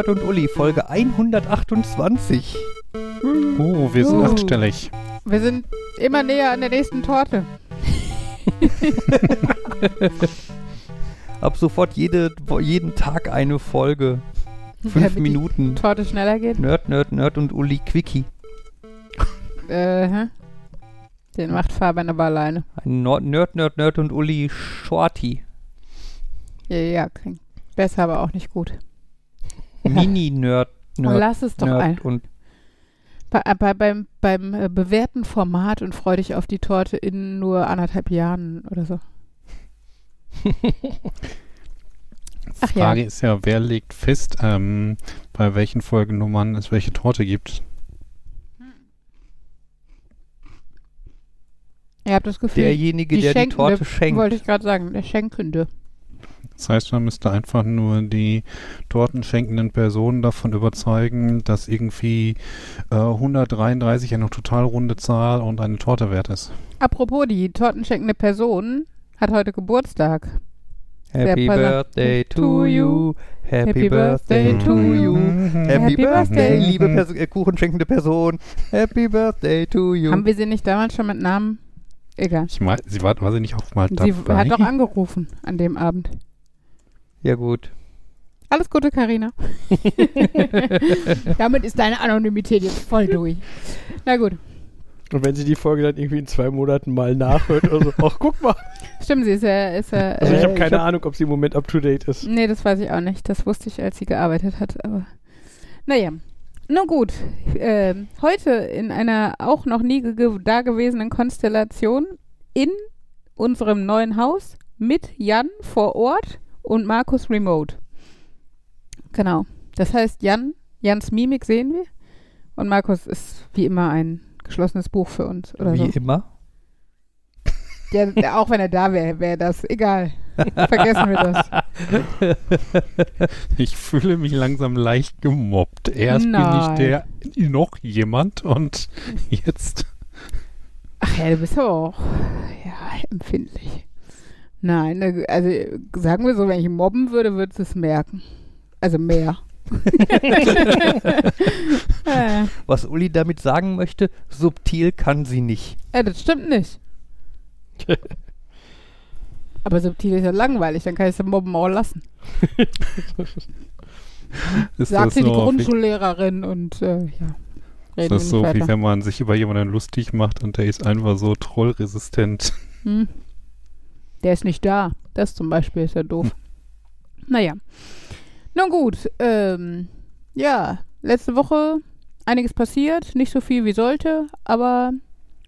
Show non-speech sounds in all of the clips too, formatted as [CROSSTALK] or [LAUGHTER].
Nerd und Uli, Folge 128. Oh, wir sind Uh. achtstellig. Wir sind immer näher an der nächsten Torte. Ab sofort jede, jeden Tag eine Folge. Fünf Damit die Minuten. Torte schneller geht. Nerd, Nerd, Nerd und Uli Quickie. Äh, hä? Den macht Fabian aber alleine. Ein Nord, Nerd, Nerd, Nerd und Uli Shorty. Ja, ja, klingt besser, aber auch nicht gut. Mini-Nerd, Nerd, Lass es doch Nerd ein. und Bei, äh, bei, beim beim äh, bewährten Format und freu dich auf die Torte in nur anderthalb Jahren oder so. [LAUGHS] Ach ja. Frage ist ja, wer legt fest, ähm, bei welchen Folgennummern es welche Torte gibt? Ihr habt das Gefühl, derjenige, die der die Torte schenkt. wollte ich gerade sagen, der Schenkende. Das heißt, man müsste einfach nur die tortenschenkenden Personen davon überzeugen, dass irgendwie äh, 133 eine total runde Zahl und eine Torte wert ist. Apropos, die tortenschenkende Person hat heute Geburtstag. Happy Birthday to you. Happy Birthday to you. Happy Birthday, liebe Perso äh, kuchenschenkende Person. Happy Birthday to you. Haben wir sie nicht damals schon mit Namen? Egal. Ich meine, sie war, war sie nicht auch mal Sie dabei? hat doch angerufen an dem Abend. Ja gut. Alles Gute, Karina. [LAUGHS] Damit ist deine Anonymität jetzt voll durch. Na gut. Und wenn sie die Folge dann irgendwie in zwei Monaten mal nachhört oder so, ach guck mal. Stimmt, sie ist ja. Ist ja Also ich äh, habe keine hab- Ahnung, ob sie im Moment up to date ist. Nee, das weiß ich auch nicht. Das wusste ich, als sie gearbeitet hat. Aber naja. Nun gut. Ähm, heute in einer auch noch nie ge dagewesenen Konstellation in unserem neuen Haus mit Jan vor Ort und Markus remote. Genau. Das heißt, Jan, Jans Mimik sehen wir und Markus ist wie immer ein geschlossenes Buch für uns oder Wie so. immer. Ja, auch wenn er da wäre, wäre das egal. Vergessen wir das. [LAUGHS] Ich fühle mich langsam leicht gemobbt. Erst Nein. bin ich der noch jemand und jetzt. Ach ja, du bist aber auch ja, empfindlich. Nein, also sagen wir so, wenn ich mobben würde, würdest du es merken. Also mehr. [LAUGHS] Was Uli damit sagen möchte, subtil kann sie nicht. äh, das stimmt nicht. [LAUGHS] Aber subtil ist ja langweilig, dann kann ich es mobben auch lassen. [LAUGHS] Ist Sagte die wie, Grundschullehrerin und äh, ja. ist Reden das nicht so, wie weiter. wenn man sich über jemanden lustig macht und der ist einfach so trollresistent. Hm. Der ist nicht da. Das zum Beispiel ist ja doof. Naja. Nun gut. Ähm, ja, letzte Woche einiges passiert. Nicht so viel wie sollte, aber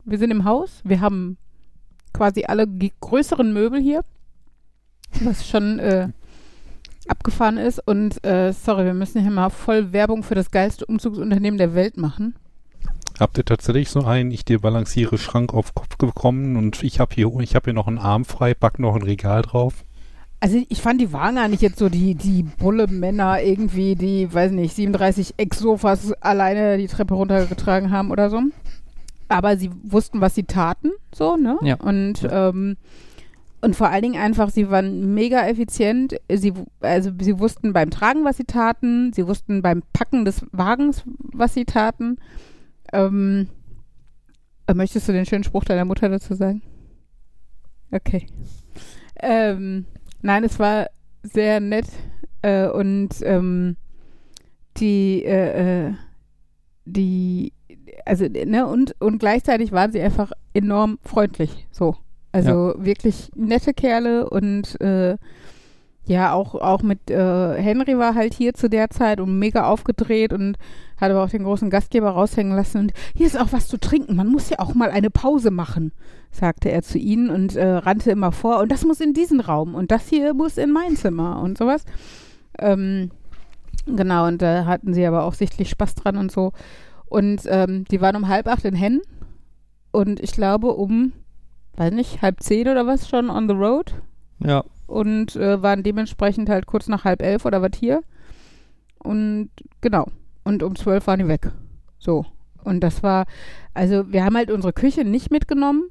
wir sind im Haus. Wir haben quasi alle größeren Möbel hier. Was schon äh, abgefahren ist. Und äh, sorry, wir müssen hier mal voll Werbung für das geilste Umzugsunternehmen der Welt machen. Habt ihr tatsächlich so einen, ich dir balanciere Schrank auf Kopf bekommen und ich habe hier, ich habe hier noch einen Arm frei, pack noch ein Regal drauf? Also ich fand, die waren gar nicht jetzt so die, die Bulle-Männer irgendwie, die, weiß nicht, 37 Ex-Sofas alleine die Treppe runtergetragen haben oder so. Aber sie wussten, was sie taten, so, ne? Ja. Und, ähm, und vor allen Dingen einfach, sie waren mega effizient. Sie, also sie wussten beim Tragen, was sie taten. Sie wussten beim Packen des Wagens, was sie taten. Ähm, äh, möchtest du den schönen Spruch deiner Mutter dazu sagen? Okay. Ähm, nein, es war sehr nett äh, und ähm, die, äh, äh, die, also, ne, und, und gleichzeitig waren sie einfach enorm freundlich, so. Also wirklich nette Kerle und äh, ja, auch, auch mit äh, Henry war halt hier zu der Zeit und mega aufgedreht und hat aber auch den großen Gastgeber raushängen lassen und hier ist auch was zu trinken, man muss ja auch mal eine Pause machen, sagte er zu ihnen und äh, rannte immer vor und das muss in diesen Raum und das hier muss in mein Zimmer und sowas. Ähm, genau, und da hatten sie aber auch sichtlich Spaß dran und so. Und ähm, die waren um halb acht in Hennen und ich glaube um, weiß nicht, halb zehn oder was schon on the road Ja. Und äh, waren dementsprechend halt kurz nach halb elf oder was hier. Und genau. Und um zwölf waren die weg. So. Und das war, also wir haben halt unsere Küche nicht mitgenommen,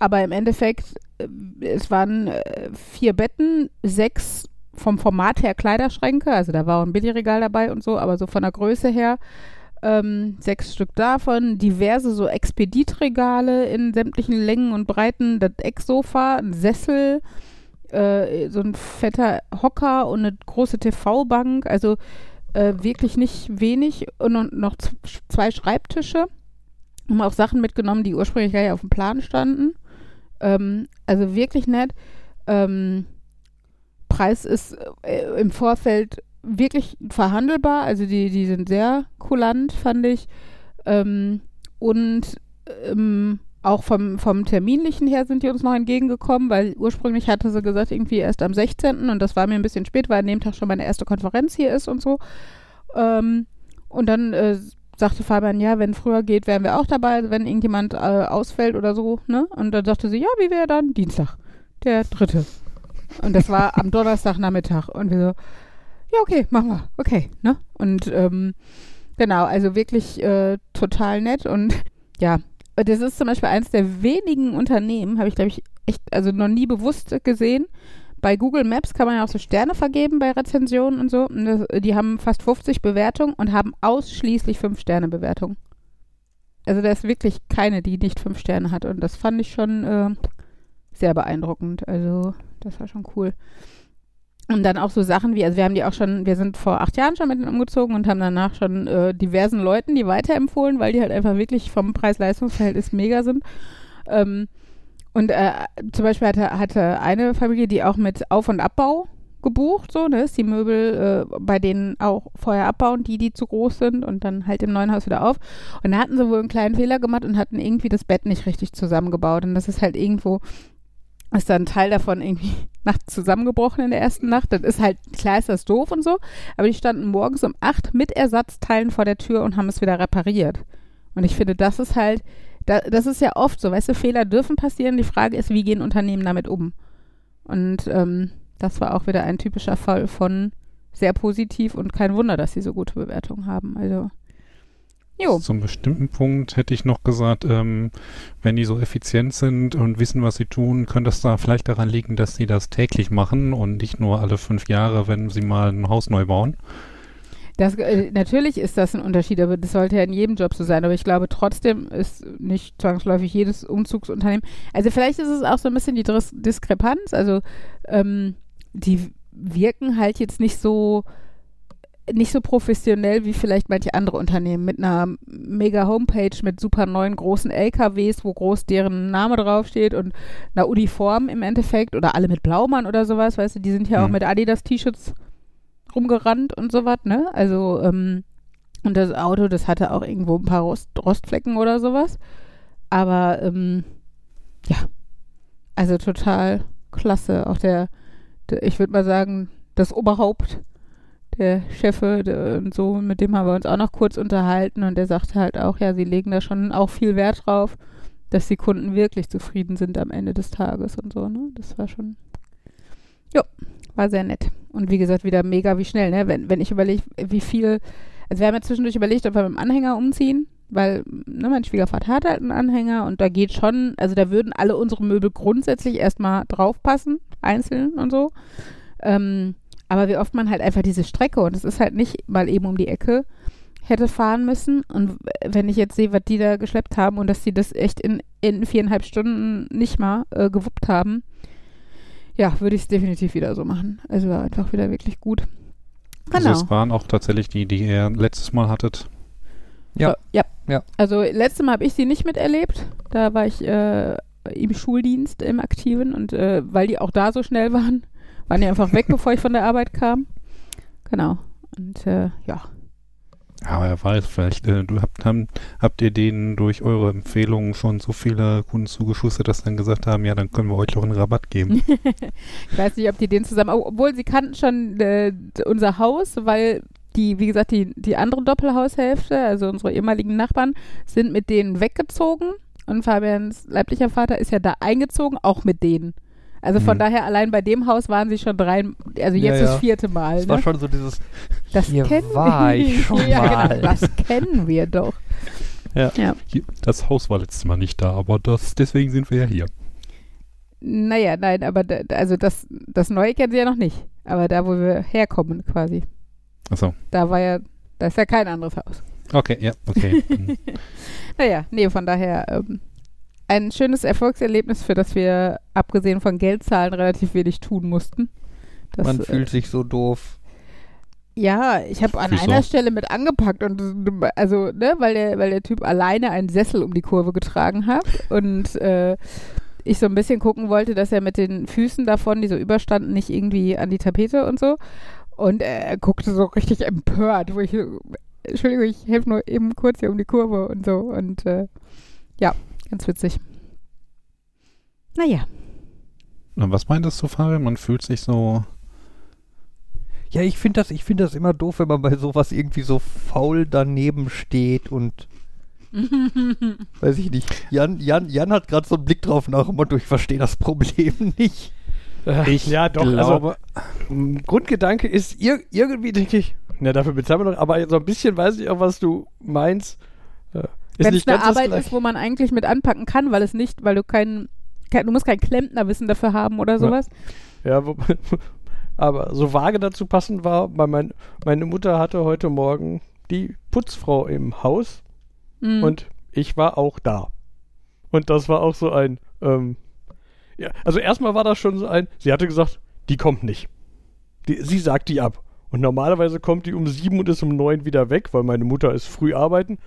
aber im Endeffekt, äh, es waren äh, vier Betten, sechs vom Format her Kleiderschränke, also da war auch ein Billigregal dabei und so, aber so von der Größe her ähm, sechs Stück davon, diverse so Expeditregale in sämtlichen Längen und Breiten, das Ecksofa, ein Sessel, äh, so ein fetter Hocker und eine große TV-Bank, also äh, wirklich nicht wenig und noch zwei Schreibtische. Haben auch Sachen mitgenommen, die ursprünglich gar nicht auf dem Plan standen. Ähm, also wirklich nett. Ähm, Preis ist äh, im Vorfeld wirklich verhandelbar. Also die, die sind sehr kulant, fand ich. Ähm, und ähm, auch vom, vom Terminlichen her sind die uns noch entgegengekommen, weil ursprünglich hatte sie gesagt, irgendwie erst am 16. und das war mir ein bisschen spät, weil an dem Tag schon meine erste Konferenz hier ist und so. Ähm, und dann äh, sagte Fabian, ja, wenn früher geht, wären wir auch dabei, wenn irgendjemand äh, ausfällt oder so, ne? Und dann sagte sie, ja, wie wäre dann? Dienstag, der dritte. Und das war am Donnerstagnachmittag. Und wir so, ja, okay, machen wir. Okay, ne? Und ähm, genau, also wirklich äh, total nett. Und ja, das ist zum Beispiel eines der wenigen Unternehmen, habe ich, glaube ich, echt, also noch nie bewusst gesehen. Bei Google Maps kann man ja auch so Sterne vergeben bei Rezensionen und so. Und das, die haben fast 50 Bewertungen und haben ausschließlich 5-Sterne-Bewertungen. Also da ist wirklich keine, die nicht 5 Sterne hat. Und das fand ich schon äh, sehr beeindruckend. Also das war schon cool. Und dann auch so Sachen wie, also wir haben die auch schon, wir sind vor acht Jahren schon mit denen umgezogen und haben danach schon äh, diversen Leuten die weiterempfohlen, weil die halt einfach wirklich vom Preis-Leistungs-Verhältnis mega sind. Ähm, und äh, zum Beispiel hatte, hatte eine Familie, die auch mit Auf- und Abbau gebucht, so, ne, ist die Möbel äh, bei denen auch vorher abbauen, die, die zu groß sind und dann halt im neuen Haus wieder auf. Und da hatten sie wohl einen kleinen Fehler gemacht und hatten irgendwie das Bett nicht richtig zusammengebaut. Und das ist halt irgendwo, ist dann ein Teil davon irgendwie [LAUGHS] nachts zusammengebrochen in der ersten Nacht. Das ist halt, klar ist das doof und so, aber die standen morgens um acht mit Ersatzteilen vor der Tür und haben es wieder repariert. Und ich finde, das ist halt, da, das ist ja oft so, weißt du, Fehler dürfen passieren. Die Frage ist, wie gehen Unternehmen damit um? Und ähm, das war auch wieder ein typischer Fall von sehr positiv und kein Wunder, dass sie so gute Bewertungen haben. Also, jo. Zum bestimmten Punkt hätte ich noch gesagt, ähm, wenn die so effizient sind und wissen, was sie tun, könnte es da vielleicht daran liegen, dass sie das täglich machen und nicht nur alle fünf Jahre, wenn sie mal ein Haus neu bauen. Das, äh, natürlich ist das ein Unterschied, aber das sollte ja in jedem Job so sein. Aber ich glaube trotzdem ist nicht zwangsläufig jedes Umzugsunternehmen. Also vielleicht ist es auch so ein bisschen die Dis Diskrepanz. Also ähm, die wirken halt jetzt nicht so nicht so professionell wie vielleicht manche andere Unternehmen mit einer mega Homepage mit super neuen großen LKWs, wo groß deren Name draufsteht und einer Uniform im Endeffekt oder alle mit Blaumann oder sowas, weißt du, die sind ja auch Mhm. mit Adidas T-Shirts rumgerannt und sowas, ne? Also, ähm, und das Auto, das hatte auch irgendwo ein paar Rost, Rostflecken oder sowas. Aber, ähm, ja, also total klasse. Auch der, der ich würde mal sagen, das Oberhaupt, der Chefe und so, mit dem haben wir uns auch noch kurz unterhalten und der sagte halt auch, ja, sie legen da schon auch viel Wert drauf, dass die Kunden wirklich zufrieden sind am Ende des Tages und so, ne? Das war schon, ja, war sehr nett. Und wie gesagt, wieder mega wie schnell, ne? Wenn, wenn ich überlege, wie viel, also wir haben ja zwischendurch überlegt, ob wir mit dem Anhänger umziehen, weil, ne, mein Schwiegervater hat halt einen Anhänger und da geht schon, also da würden alle unsere Möbel grundsätzlich erstmal draufpassen, einzeln und so. Ähm, aber wie oft man halt einfach diese Strecke, und es ist halt nicht mal eben um die Ecke, hätte fahren müssen. Und wenn ich jetzt sehe, was die da geschleppt haben und dass die das echt in, in viereinhalb Stunden nicht mal äh, gewuppt haben, ja, würde ich es definitiv wieder so machen. Also war einfach wieder wirklich gut. Also Genau. es waren auch tatsächlich die, die ihr letztes Mal hattet. Ja. Äh, ja. Ja. Also letztes Mal habe ich sie nicht miterlebt. Da war ich äh, im Schuldienst im Aktiven und äh, weil die auch da so schnell [LAUGHS] waren, waren die einfach weg, bevor ich von der Arbeit kam. Genau. Und äh, ja. Ja, wer weiß, vielleicht äh, du habt, haben, habt ihr denen durch eure Empfehlungen schon so viele Kunden zugeschustert, dass dann gesagt haben, ja, dann können wir euch auch einen Rabatt geben. [LAUGHS] Ich weiß nicht, ob die den zusammen, obwohl sie kannten schon äh, unser Haus, weil die, wie gesagt, die, die andere Doppelhaushälfte, also unsere ehemaligen Nachbarn, sind mit denen weggezogen und Fabians leiblicher Vater ist ja da eingezogen, auch mit denen. Also von Mhm. daher, allein bei dem Haus waren sie schon drei, also Ja, jetzt ja. das vierte Mal. Es Ne? war schon so dieses, das hier kennen war wir. ich schon ja, mal. Genau, das kennen wir doch. Hier, das Haus war letztes Mal nicht da, aber das, deswegen sind wir ja hier. Naja, nein, aber da, also das, das Neue kennen sie ja noch nicht. Aber da, wo wir herkommen quasi, Achso. da war ja, da ist ja kein anderes Haus. Okay, ja, okay. [LAUGHS] Naja, nee, von daher ähm, ein schönes Erfolgserlebnis, für das wir, abgesehen von Geldzahlen, relativ wenig tun mussten. Das, Man äh, fühlt sich so doof. Ja, ich habe an Wieso? einer Stelle mit angepackt und äh, also, ne, weil der, weil der Typ alleine einen Sessel um die Kurve getragen hat und äh, ich so ein bisschen gucken wollte, dass er mit den Füßen davon, die so überstanden, nicht irgendwie an die Tapete und so. Und er guckte so richtig empört, wo ich, so, Entschuldigung, ich helfe nur eben kurz hier um die Kurve und so. Und äh, ja, ganz witzig. Naja, Und was meintest du, Fabian? Man fühlt sich so. Ja, ich finde das, ich find das immer doof, wenn man bei sowas irgendwie so faul daneben steht und [LAUGHS] weiß ich nicht. Jan, Jan, Jan hat gerade so einen Blick drauf nach dem Motto, ich verstehe das Problem [LAUGHS] nicht. Ich ja, doch. glaube- also, Grundgedanke ist ir irgendwie, denke ich, na, dafür bezahlen wir noch, aber so ein bisschen weiß ich auch, was du meinst. Ist wenn es eine Arbeit ist, wo man eigentlich mit anpacken kann, weil es nicht, weil du kein, kein du musst kein Klempnerwissen dafür haben oder sowas. Ja, wo, [LAUGHS] aber so vage dazu passend war, weil mein, meine Mutter hatte heute Morgen die Putzfrau im Haus Mhm. und ich war auch da. Und das war auch so ein, ähm, ja, also erstmal war das schon so ein, sie hatte gesagt, die kommt nicht. Die, sie sagt die ab. Und normalerweise kommt die um sieben und ist um neun wieder weg, weil meine Mutter ist früh arbeiten.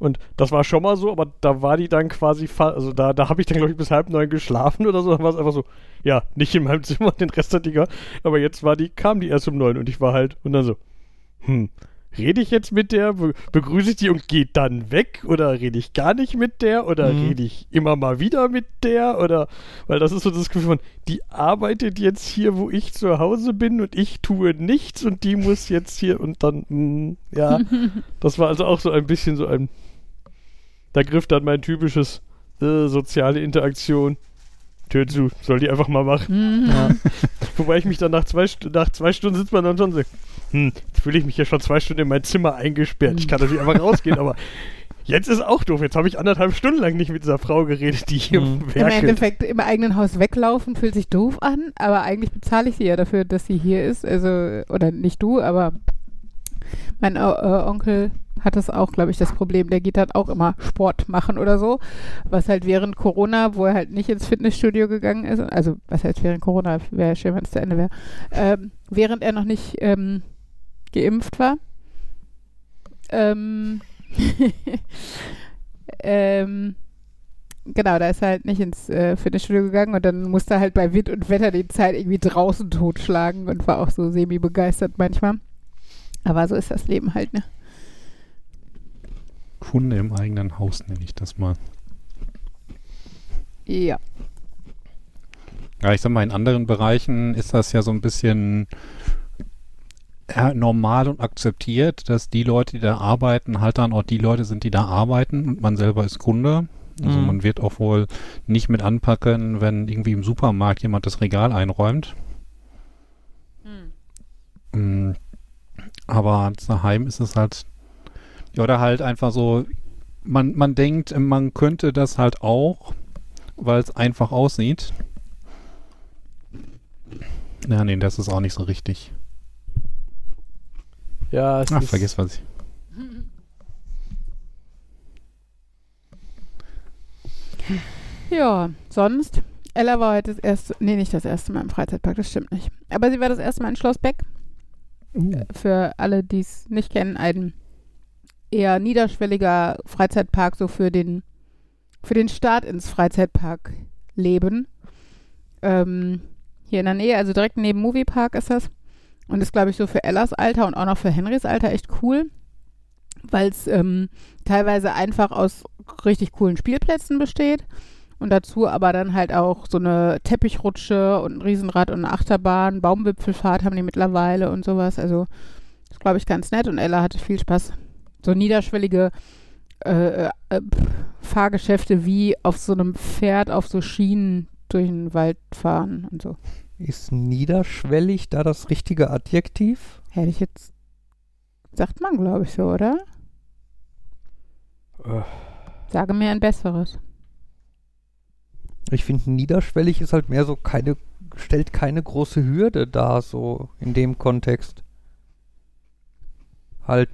Und das war schon mal so, aber da war die dann quasi, also da, da habe ich dann, glaube ich, bis halb neun geschlafen oder so. Dann war es einfach so, ja, nicht in meinem Zimmer, [LAUGHS] den Rest hat die. Aber jetzt war die, kam die erst um neun und ich war halt, und dann so, hm, rede ich jetzt mit der, be begrüße ich die und geht dann weg oder rede ich gar nicht mit der oder Mhm. rede ich immer mal wieder mit der oder, weil das ist so das Gefühl von, die arbeitet jetzt hier, wo ich zu Hause bin und ich tue nichts und die muss jetzt hier und dann, hm, ja, [LAUGHS] das war also auch so ein bisschen so ein, da griff dann mein typisches äh, soziale Interaktion. Tür zu, soll die einfach mal machen. Mhm. Ja. Wobei ich mich dann nach zwei, nach zwei Stunden sitzt man dann schon so, hm, jetzt fühle ich mich ja schon zwei Stunden in mein Zimmer eingesperrt. Ich kann natürlich einfach rausgehen, aber jetzt ist auch doof. Jetzt habe ich anderthalb Stunden lang nicht mit dieser Frau geredet, die hier Mhm. Im werkelt. Endeffekt im eigenen Haus weglaufen fühlt sich doof an, aber eigentlich bezahle ich sie ja dafür, dass sie hier ist. Also, oder nicht du, aber mein äh, äh, Onkel hat das auch, glaube ich, das Problem. Der geht dann auch immer Sport machen oder so. Was halt während Corona, wo er halt nicht ins Fitnessstudio gegangen ist, also was heißt während Corona, wäre schön, wenn es zu Ende wäre, ähm, während er noch nicht ähm, geimpft war. Ähm, [LAUGHS] ähm, genau, da ist er halt nicht ins äh, Fitnessstudio gegangen und dann musste er halt bei Wind und Wetter die Zeit irgendwie draußen totschlagen und war auch so semi-begeistert manchmal. Aber so ist das Leben halt, ne? Hunde im eigenen Haus, nenne ich das mal. Ja. Ja, ich sag mal, in anderen Bereichen ist das ja so ein bisschen normal und akzeptiert, dass die Leute, die da arbeiten, halt dann auch die Leute sind, die da arbeiten und man selber ist Kunde. Also Mhm. man wird auch wohl nicht mit anpacken, wenn irgendwie im Supermarkt jemand das Regal einräumt. Mm, Aber daheim ist es halt, ja, oder halt einfach so, man, man denkt, man könnte das halt auch, weil es einfach aussieht. Ja, nee, das ist auch nicht so richtig. Ja, es Ach, ist, vergiss was ich. Ja, sonst. Ella war heute das erste, nee, nicht das erste Mal im Freizeitpark, das stimmt nicht. Aber sie war das erste Mal in Schloss Beck. Für alle, die es nicht kennen, ein eher niederschwelliger Freizeitpark, so für den, für den Start ins Freizeitpark-Leben. Ähm, hier in der Nähe, also direkt neben Moviepark ist das. Und ist, glaube ich, so für Ellas Alter und auch noch für Henrys Alter echt cool, weil es ähm, teilweise einfach aus richtig coolen Spielplätzen besteht und dazu aber dann halt auch so eine Teppichrutsche und ein Riesenrad und eine Achterbahn, Baumwipfelfahrt haben die mittlerweile und sowas. Also ist, glaube ich, ganz nett und Ella hatte viel Spaß. So niederschwellige äh, äh, pff, Fahrgeschäfte wie auf so einem Pferd auf so Schienen durch den Wald fahren und so. Ist niederschwellig da das richtige Adjektiv? Hätte ich jetzt, sagt man, glaube ich, so, oder? Äh, Sage mir ein besseres. Ich finde, niederschwellig ist halt mehr so keine, stellt keine große Hürde dar, so in dem Kontext. Halt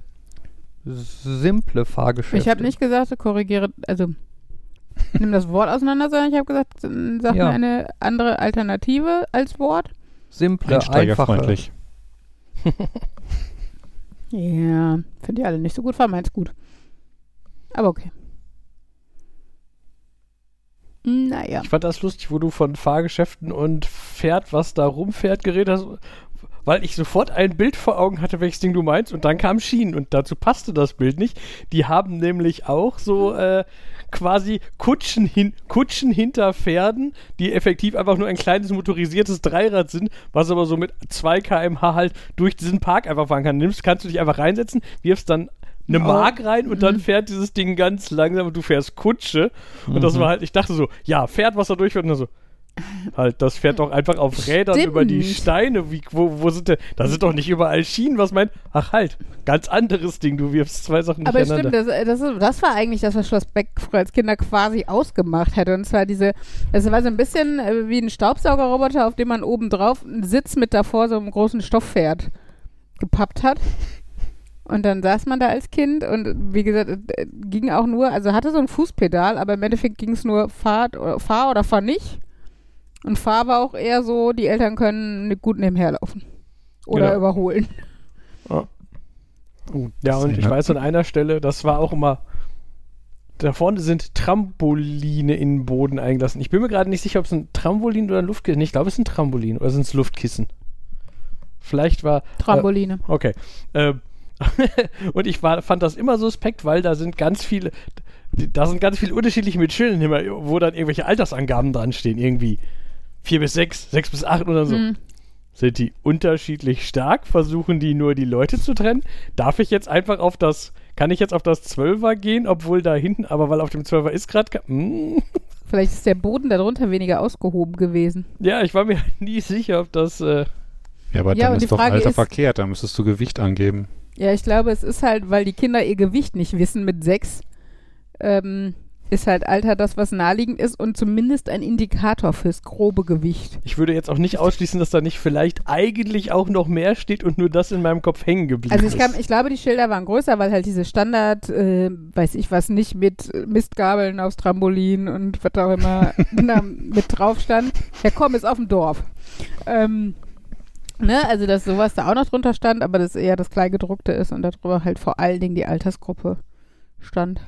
simple Fahrgeschäfte. Ich habe nicht gesagt, korrigiere, also nimm das Wort auseinander, sondern ich habe gesagt, sag Ja. mir eine andere Alternative als Wort. simple, einfache. [LAUGHS] Ja, finde ich alle nicht so gut, war meins gut. Aber okay. Naja. Ich fand das lustig, wo du von Fahrgeschäften und Pferd, was da rumfährt, geredet hast, weil ich sofort ein Bild vor Augen hatte, welches Ding du meinst, und dann kam Schienen und dazu passte das Bild nicht. Die haben nämlich auch so äh, quasi Kutschen, hin, Kutschen hinter Pferden, die effektiv einfach nur ein kleines motorisiertes Dreirad sind, was aber so mit 2 km/h halt durch diesen Park einfach fahren kann. Nimmst, kannst du dich einfach reinsetzen, wirfst dann eine Oh. Mark rein und dann Mhm. fährt dieses Ding ganz langsam und du fährst Kutsche. Und das Mhm. war halt, ich dachte so, ja, Pferd, was da durchfährt, und dann so, halt, das fährt doch einfach auf Rädern Stimmt. über die Steine. Wie, wo, wo sind denn, da sind doch nicht überall Schienen, was meint, ach halt, ganz anderes Ding, du wirfst zwei Sachen Aber stimmt, das, das, ist- das war eigentlich das, was Schloss Beck früher als Kinder quasi ausgemacht hätte. Und zwar diese, das war so ein bisschen äh, wie ein Staubsaugerroboter, auf dem man oben drauf einen Sitz mit davor so einem großen Stofppferd gepappt hat. Und dann saß man da als Kind und wie gesagt, äh, ging auch nur, also hatte so ein Fußpedal, aber im Endeffekt ging es nur fahr, fahr oder fahr nicht. Und fahr war auch eher so, die Eltern können gut nebenher laufen. Oder Genau. überholen. ja, und ich Ja. weiß an einer Stelle, das war auch immer, da vorne sind Trampoline in den Boden eingelassen. Ich bin mir gerade nicht sicher, ob es ein Trampolin oder ein Luftkissen, ich glaube, es ist ein Trampolin oder sind es Luftkissen. Vielleicht war, Trampoline. Okay. Ähm, [LAUGHS] und ich war, fand das immer suspekt, weil da sind ganz viele, da sind ganz viele unterschiedliche mit Schildern immer, wo dann irgendwelche Altersangaben dran stehen, irgendwie vier bis sechs, sechs bis acht oder so. Hm. Sind die unterschiedlich stark? Versuchen die nur die Leute zu trennen? Darf ich jetzt einfach auf das, kann ich jetzt auf das Zwölfer gehen, obwohl da hinten, aber weil auf dem Zwölfer ist gerade, hm, Vielleicht ist der Boden darunter weniger ausgehoben gewesen. ja, ich war mir [LAUGHS] nie sicher, ob das, äh, Ja, aber Ja, dann ist doch Frage Alter ist- verkehrt, da müsstest du Gewicht angeben. Ja, ich glaube, es ist halt, weil die Kinder ihr Gewicht nicht wissen mit sechs, ähm, ist halt Alter das, was naheliegend ist und zumindest ein Indikator fürs grobe Gewicht. ich würde jetzt auch nicht ausschließen, dass da nicht vielleicht eigentlich auch noch mehr steht und nur das in meinem Kopf hängen geblieben Also ich, ist. kann, ich glaube, die Schilder waren größer, weil halt diese Standard, äh, weiß ich was nicht, mit Mistgabeln aufs Trampolin und was auch immer [LAUGHS] na, mit drauf stand. Ja komm, ist auf dem Dorf. Ähm, ne, also dass sowas da auch noch drunter stand, aber das eher das Kleingedruckte ist und darüber halt vor allen Dingen die Altersgruppe stand.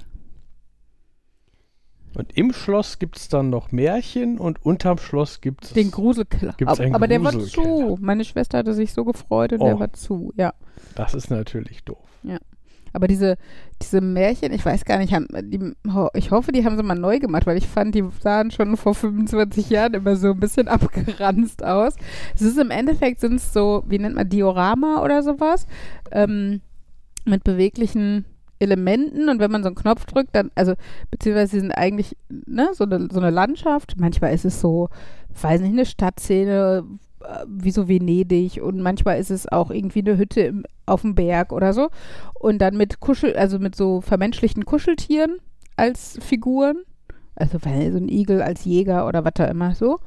Und im Schloss gibt es dann noch Märchen und unterm Schloss gibt es. Den Gruselkeller. Gibt's aber einen aber der war zu. Meine Schwester hatte sich so gefreut und Oh. der war zu, ja. Das ist natürlich doof. Aber diese, diese Märchen, ich weiß gar nicht, haben, die, ich hoffe, die haben sie mal neu gemacht, weil ich fand, die sahen schon vor 25 Jahren immer so ein bisschen [LAUGHS] abgeranzt aus. Es ist im Endeffekt, sind es so, wie nennt man, Diorama oder sowas, ähm, mit beweglichen Elementen und wenn man so einen Knopf drückt, dann, also, beziehungsweise sie sind eigentlich, ne, so eine, so eine Landschaft. Manchmal ist es so, weiß nicht, eine Stadtszene, äh, wie so Venedig und manchmal ist es auch irgendwie eine Hütte im, auf dem Berg oder so. Und dann mit Kuschel, also mit so vermenschlichten Kuscheltieren als Figuren. Also so ein Igel als Jäger oder was da immer so.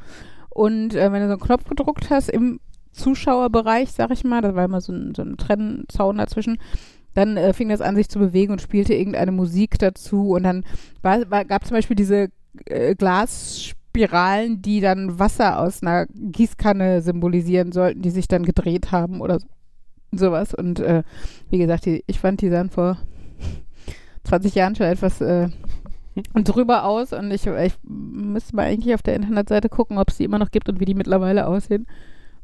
Und äh, wenn du so einen Knopf gedruckt hast im Zuschauerbereich, sag ich mal, da war immer so ein, so ein Trennzaun dazwischen, dann äh, fing das an, sich zu bewegen und spielte irgendeine Musik dazu. Und dann war, war, gab zum Beispiel diese äh, Glasspiralen, die dann Wasser aus einer Gießkanne symbolisieren sollten, die sich dann gedreht haben oder so, sowas. Und äh, wie gesagt, die, ich fand, die sahen vor [LAUGHS] 20 Jahren schon etwas äh, [LAUGHS] drüber aus. Und ich, ich müsste mal eigentlich auf der Internetseite gucken, ob es die immer noch gibt und wie die mittlerweile aussehen.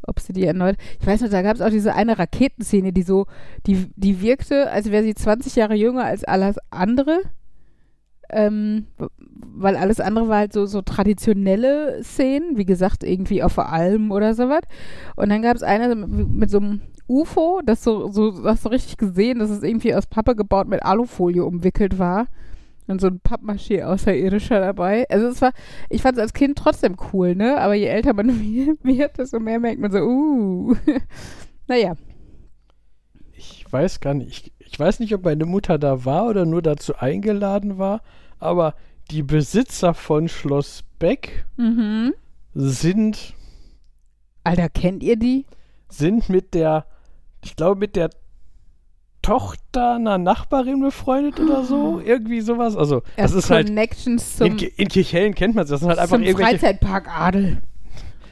Ob sie die erneut. Ich weiß noch, da gab es auch diese eine Raketenszene, die so, die, die wirkte, als wäre sie 20 Jahre jünger als alles andere. Ähm, weil alles andere war halt so, so traditionelle Szenen, wie gesagt, irgendwie auf der Alm oder sowas. Und dann gab es eine mit, mit so einem UFO, das so, so, hast du richtig gesehen, dass es irgendwie aus Pappe gebaut mit Alufolie umwickelt war. Und so ein Pappmaché außerirdischer dabei. Also es war, ich fand es als Kind trotzdem cool, ne? Aber je älter man [LAUGHS] wird, desto mehr merkt man so, uh. [LAUGHS] naja. Ich weiß gar nicht. Ich, ich weiß nicht, ob meine Mutter da war oder nur dazu eingeladen war, aber die Besitzer von Schloss Beck Mhm. sind, Alter, kennt ihr die? sind mit der, ich glaube, mit der Tochter einer Nachbarin befreundet oder so. Irgendwie sowas. Also, das Erst ist halt. Connections zum, In, in Kirchhellen kennt man es. Das sind halt einfach irgendwelche. Freizeitpark Adel.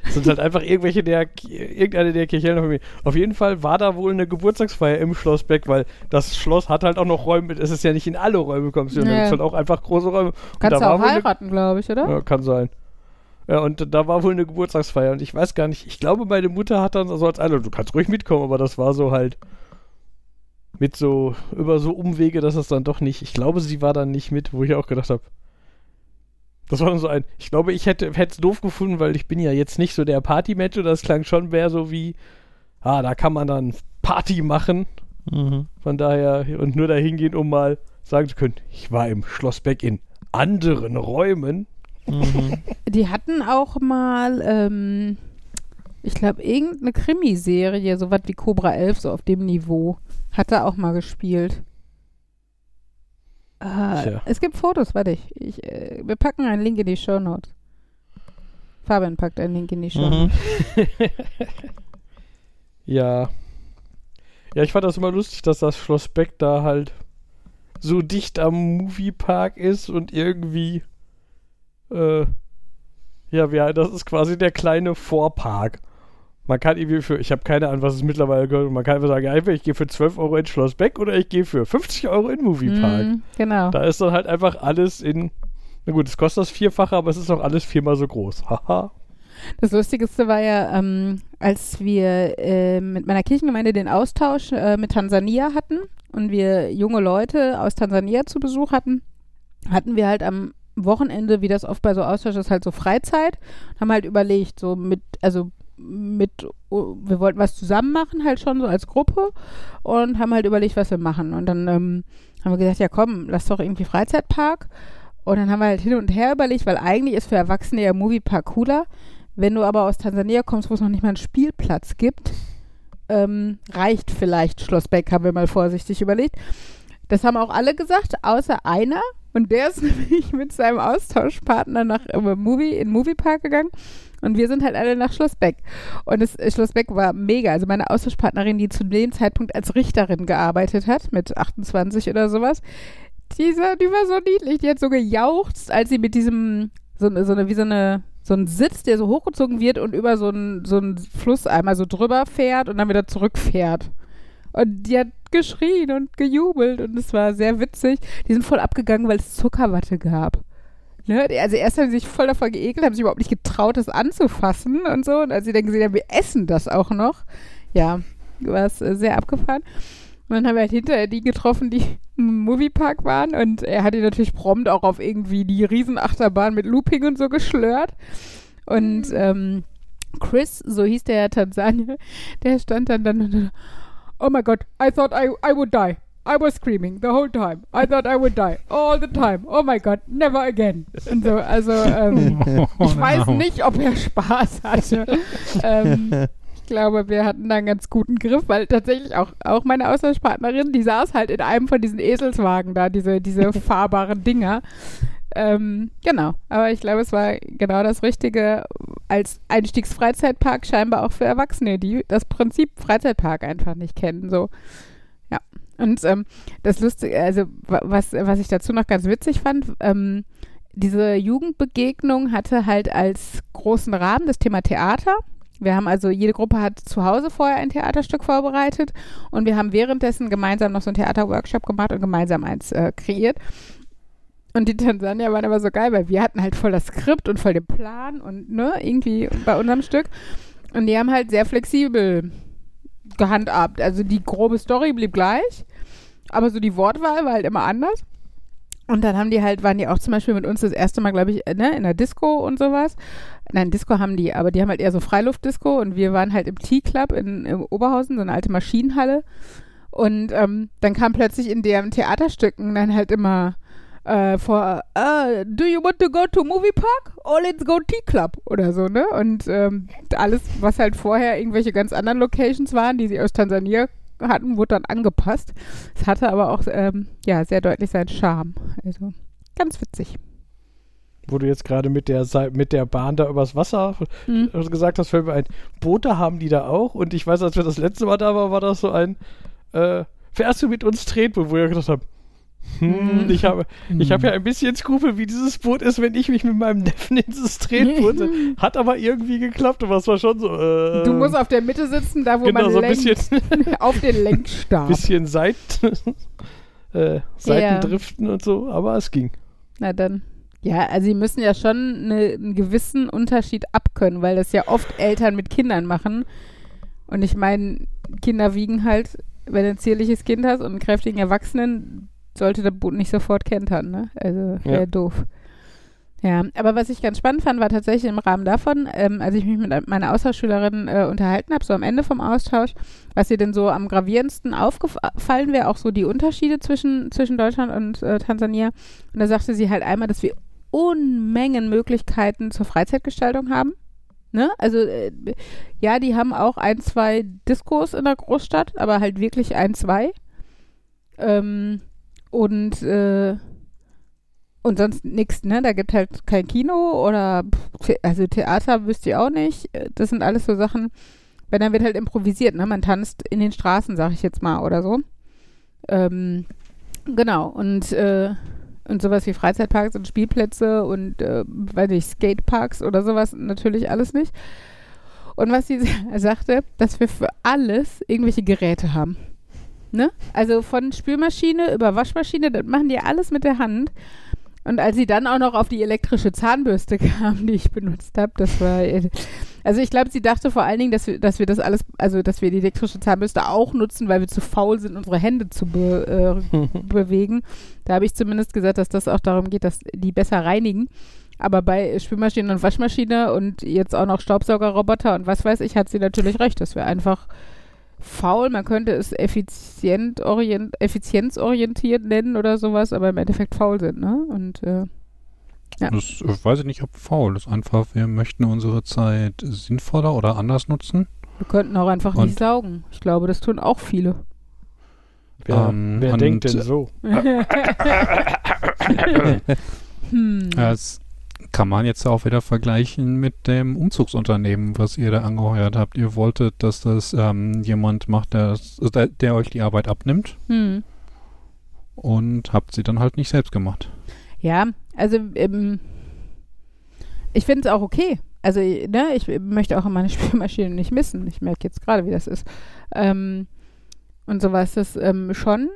Das sind halt einfach irgendwelche der, irgendeine der Kirchhellen Familie. Auf jeden Fall war da wohl eine Geburtstagsfeier im Schloss Beck, weil das Schloss hat halt auch noch Räume, es ist ja nicht in alle Räume kommst du, da Ja. gibt's halt auch einfach große Räume. Kannst du auch eine- heiraten, glaube ich, oder? Ja, kann sein. Ja, und da war wohl eine Geburtstagsfeier und ich weiß gar nicht, ich glaube, meine Mutter hat dann so als Einladung, du kannst ruhig mitkommen, aber das war so halt mit so, über so Umwege, dass es dann doch nicht, ich glaube, sie war dann nicht mit, wo ich auch gedacht habe. Das war dann so ein, ich glaube, ich hätte es doof gefunden, weil ich bin ja jetzt nicht so der Partymensch und das klang schon mehr so wie, ah, da kann man dann Party machen. Mhm. Von daher, und nur dahin gehen, um mal sagen zu können, ich war im Schloss Beck in anderen Räumen. Mhm. [LAUGHS] Die hatten auch mal, ähm, ich glaube, irgendeine Krimiserie, sowas wie Cobra 11, so auf dem Niveau, hat er auch mal gespielt. Tja. es gibt Fotos, warte ich. ich äh, wir packen einen Link in die Show Notes. Fabian packt einen Link in die Show Mhm. Notes. [LAUGHS] Ja. Ja, ich fand das immer lustig, dass das Schloss Beck da halt so dicht am Moviepark ist und irgendwie, äh, ja, ja, das ist quasi der kleine Vorpark. Man kann irgendwie für, ich habe keine Ahnung, was es mittlerweile gehört, man kann einfach sagen, entweder ich gehe für 12 Euro in Schloss Beck oder ich gehe für 50 Euro in Moviepark. Mhm, genau. Da ist dann halt einfach alles in, na gut, es kostet das Vierfache, aber es ist auch alles viermal so groß. [LAUGHS] Haha. Das Lustigste war ja, ähm, als wir äh, mit meiner Kirchengemeinde den Austausch äh, mit Tansania hatten und wir junge Leute aus Tansania zu Besuch hatten, hatten wir halt am Wochenende, wie das oft bei so Austausch ist, halt so Freizeit, haben halt überlegt, so mit, also mit, oh, wir wollten was zusammen machen, halt schon so als Gruppe und haben halt überlegt, was wir machen. Und dann ähm, haben wir gesagt, ja komm, lass doch irgendwie Freizeitpark. Und dann haben wir halt hin und her überlegt, weil eigentlich ist für Erwachsene ja Moviepark cooler. Wenn du aber aus Tansania kommst, wo es noch nicht mal einen Spielplatz gibt, ähm, reicht vielleicht Schloss Beck, haben wir mal vorsichtig überlegt. Das haben auch alle gesagt, außer einer. Und der ist [LAUGHS] nämlich mit seinem Austauschpartner nach äh, Movie, in Moviepark gegangen. Und wir sind halt alle nach Schloss Beck. Und das äh, Schloss Beck war mega. Also meine Austauschpartnerin, die zu dem Zeitpunkt als Richterin gearbeitet hat, mit 28 oder sowas, dieser, die war so niedlich. Die hat so gejauchzt, als sie mit diesem, so, eine- so eine, wie so eine, so ein Sitz, der so hochgezogen wird und über so einen so einen Fluss einmal so drüber fährt und dann wieder zurückfährt. Und die hat geschrien und gejubelt und es war sehr witzig. Die sind voll abgegangen, weil es Zuckerwatte gab. Ne? Also erst haben sie sich voll davor geekelt, haben sich überhaupt nicht getraut, das anzufassen und so. Und als sie dann gesehen haben, wir essen das auch noch, ja, war es äh, sehr abgefahren. Und dann haben wir halt hinterher die getroffen, die [LAUGHS] im Moviepark waren. Und er hat die natürlich prompt auch auf irgendwie die Riesenachterbahn mit Looping und so geschlört. Und ähm, Chris, so hieß der Tansanier, [LAUGHS] der stand dann dann, Oh my God, I thought I, I would die. I was screaming the whole time. I thought I would die. All the time. Oh my God, never again. Und so, also, ähm, [LAUGHS] ich weiß nicht, ob er Spaß hatte. ähm, ich glaube, wir hatten da einen ganz guten Griff, weil tatsächlich auch, auch meine Austauschpartnerin, die saß halt in einem von diesen Eselswagen da, diese, diese [LAUGHS] fahrbaren Dinger. Ähm, genau, aber ich glaube, es war genau das Richtige als Einstiegsfreizeitpark scheinbar auch für Erwachsene, die das Prinzip Freizeitpark einfach nicht kennen. So, ja. Und ähm, das Lustige, also wa- was, was ich dazu noch ganz witzig fand, ähm, diese Jugendbegegnung hatte halt als großen Rahmen das Thema Theater. Wir haben also, jede Gruppe hat zu Hause vorher ein Theaterstück vorbereitet und wir haben währenddessen gemeinsam noch so einen Theaterworkshop gemacht und gemeinsam eins äh, kreiert. Und die Tansanier waren aber so geil, weil wir hatten halt voll das Skript und voll den Plan und ne, irgendwie bei unserem Stück. Und die haben halt sehr flexibel gehandhabt. Also die grobe Story blieb gleich, aber so die Wortwahl war halt immer anders. Und dann haben die halt, waren die auch zum Beispiel mit uns das erste Mal, glaube ich, äh, ne, in der Disco und sowas. Nein, Disco haben die, aber die haben halt eher so Freiluftdisco und wir waren halt im Tea-Club in, in Oberhausen, so eine alte Maschinenhalle. Und ähm, dann kam plötzlich in deren Theaterstücken dann halt immer äh, vor, äh, do you want to go to movie park? Or let's go tea club oder so, ne? Und ähm, alles, was halt vorher irgendwelche ganz anderen Locations waren, die sie aus Tansania hatten, wurde dann angepasst. Es hatte aber auch, ähm, ja, sehr deutlich seinen Charme. Also, ganz witzig. wo du jetzt gerade mit der mit der Bahn da übers Wasser Hm. äh, gesagt hast, fällt mir ein, Boote haben die da auch und ich weiß, als wir das letzte Mal da waren, war das so ein äh, fährst du mit uns Tretboot, wo ich gedacht habe, hm, Hm. ich habe ich habe ja ein bisschen Skrupel, wie dieses Boot ist, wenn ich mich mit meinem Neffen in dieses Tretboot. Hat aber irgendwie geklappt, aber es war schon so äh, Du musst auf der Mitte sitzen, da wo genau, man so ein lenkt, bisschen [LAUGHS] auf den Lenkstab. bisschen Seit, [LAUGHS] äh, Seitendriften und so, aber es ging. Na dann. Ja, also sie müssen ja schon eine, einen gewissen Unterschied abkönnen, weil das ja oft Eltern mit Kindern machen. Und ich meine, Kinder wiegen halt, wenn du ein zierliches Kind hast und einen kräftigen Erwachsenen, sollte der Boot nicht sofort kentern, ne? Also wäre Ja. doof. Ja, aber was ich ganz spannend fand, war tatsächlich im Rahmen davon, ähm, als ich mich mit meiner Austauschschülerin äh, unterhalten habe, so am Ende vom Austausch, was ihr denn so am gravierendsten aufgefallen wäre, auch so die Unterschiede zwischen, zwischen Deutschland und äh, Tansania. Und da sagte sie halt einmal, dass wir Unmengen Möglichkeiten zur Freizeitgestaltung haben. Ne? Also, äh, ja, die haben auch ein, zwei Diskos in der Großstadt, aber halt wirklich ein, zwei. Ähm, und, äh, und sonst nichts, ne? Da gibt halt kein Kino oder, also Theater wüsste ich auch nicht. Das sind alles so Sachen, wenn dann wird halt improvisiert, ne? Man tanzt in den Straßen, sag ich jetzt mal, oder so. Ähm, genau, und, äh, und sowas wie Freizeitparks und Spielplätze und, äh, weiß nicht, Skateparks oder sowas natürlich alles nicht. Und was sie [LAUGHS] sagte, dass wir für alles irgendwelche Geräte haben. Ne? Also von Spülmaschine über Waschmaschine, das machen die alles mit der Hand. Und als sie dann auch noch auf die elektrische Zahnbürste [LAUGHS] kam, die ich benutzt habe, das war. Also ich glaube, sie dachte vor allen Dingen, dass wir, dass wir das alles, also dass wir die elektrische Zahnbürste auch nutzen, weil wir zu faul sind, unsere Hände zu be, äh, [LAUGHS] bewegen. Da habe ich zumindest gesagt, dass das auch darum geht, dass die besser reinigen. Aber bei Spülmaschine und Waschmaschine und jetzt auch noch Staubsaugerroboter und was weiß ich, hat sie natürlich recht, dass wir einfach faul, man könnte es effizient orient, effizienzorientiert nennen oder sowas, aber im Endeffekt faul sind, ne? Und äh, Ja. Das äh, weiß ich nicht, ob faul. Das ist einfach, wir möchten unsere Zeit sinnvoller oder anders nutzen. wir könnten auch einfach Und- nicht saugen. Ich glaube, das tun auch viele. Wer, Ähm, wer denkt denn so? [LAUGHS] [LAUGHS] hm. Das kann man jetzt auch wieder vergleichen mit dem Umzugsunternehmen, was ihr da angeheuert habt. Ihr wolltet, dass das ähm, jemand macht, der, das- der, der euch die Arbeit abnimmt Hm. und habt sie dann halt nicht selbst gemacht. Ja, also ähm, ich finde es auch okay. Also, ne, ich möchte auch meine [LAUGHS] Spülmaschine nicht missen. Ich merke jetzt gerade, wie das ist. Ähm, und sowas das ähm, schon.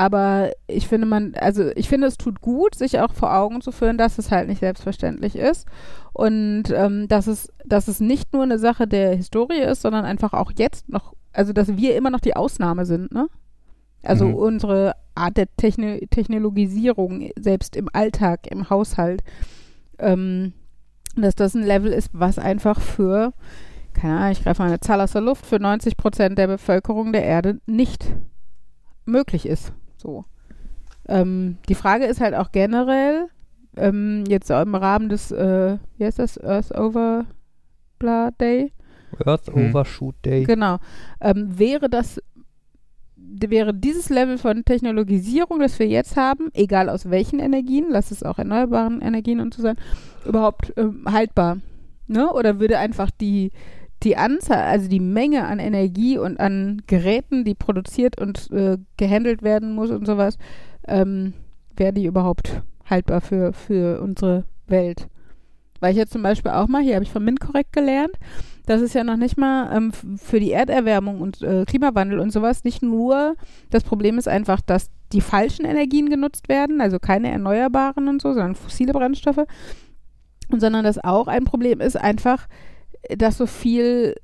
Aber ich finde man, also ich finde, es tut gut, sich auch vor Augen zu führen, dass es halt nicht selbstverständlich ist. Und ähm, dass es, dass es nicht nur eine Sache der Historie ist, sondern einfach auch jetzt noch, also dass wir immer noch die Ausnahme sind, ne? Also Mhm. unsere Art der Techno Technologisierung, selbst im Alltag, im Haushalt, ähm, dass das ein Level ist, was einfach für, keine Ahnung, ich greife mal eine Zahl aus der Luft, für 90 Prozent der Bevölkerung der Erde nicht möglich ist. So. Ähm, die Frage ist halt auch generell, ähm, jetzt im Rahmen des, äh, wie heißt das, Earth Over Blah Day, Earth Hm. Overshoot Day. Genau. Ähm, wäre das, wäre dieses Level von Technologisierung, das wir jetzt haben, egal aus welchen Energien, lass es auch erneuerbaren Energien und so sein, überhaupt ähm, haltbar? Ne? Oder würde einfach die, die Anzahl, also die Menge an Energie und an Geräten, die produziert und äh, gehandelt werden muss und sowas, ähm, wäre die überhaupt haltbar für, für unsere Welt? Weil ich jetzt zum Beispiel auch mal, hier habe ich von MINT-Korrekt gelernt, das ist ja noch nicht mal ähm, für die Erderwärmung und äh, Klimawandel und sowas nicht nur, das Problem ist einfach, dass die falschen Energien genutzt werden, also keine erneuerbaren und so, sondern fossile Brennstoffe, und sondern dass auch ein Problem ist einfach, dass so viel,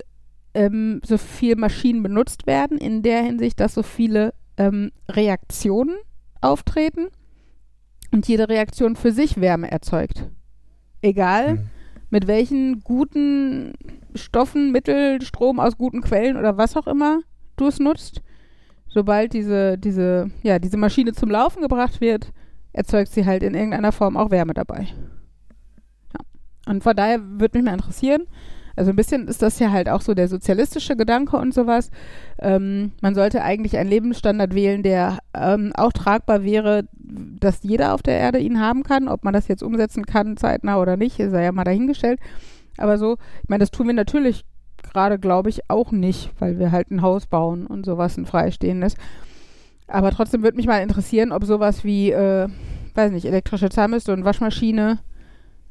ähm, so viel Maschinen benutzt werden, in der Hinsicht, dass so viele ähm, Reaktionen auftreten und jede Reaktion für sich Wärme erzeugt. Egal, Hm. mit welchen guten Stoffen, Mittel, Strom aus guten Quellen oder was auch immer du es nutzt, sobald diese, diese, ja, diese Maschine zum Laufen gebracht wird, erzeugt sie halt in irgendeiner Form auch Wärme dabei. Ja. Und von daher würde mich mal interessieren, Also ein bisschen ist das ja halt auch so der sozialistische Gedanke und sowas. Ähm, man sollte eigentlich einen Lebensstandard wählen, der ähm, auch tragbar wäre, dass jeder auf der Erde ihn haben kann. Ob man das jetzt umsetzen kann, zeitnah oder nicht, sei ja mal dahingestellt. Aber so, ich meine, das tun wir natürlich gerade, glaube ich, auch nicht, weil wir halt ein Haus bauen und sowas ein freistehendes. Aber trotzdem würde mich mal interessieren, ob sowas wie, äh, weiß nicht, elektrische Zahnbürste und Waschmaschine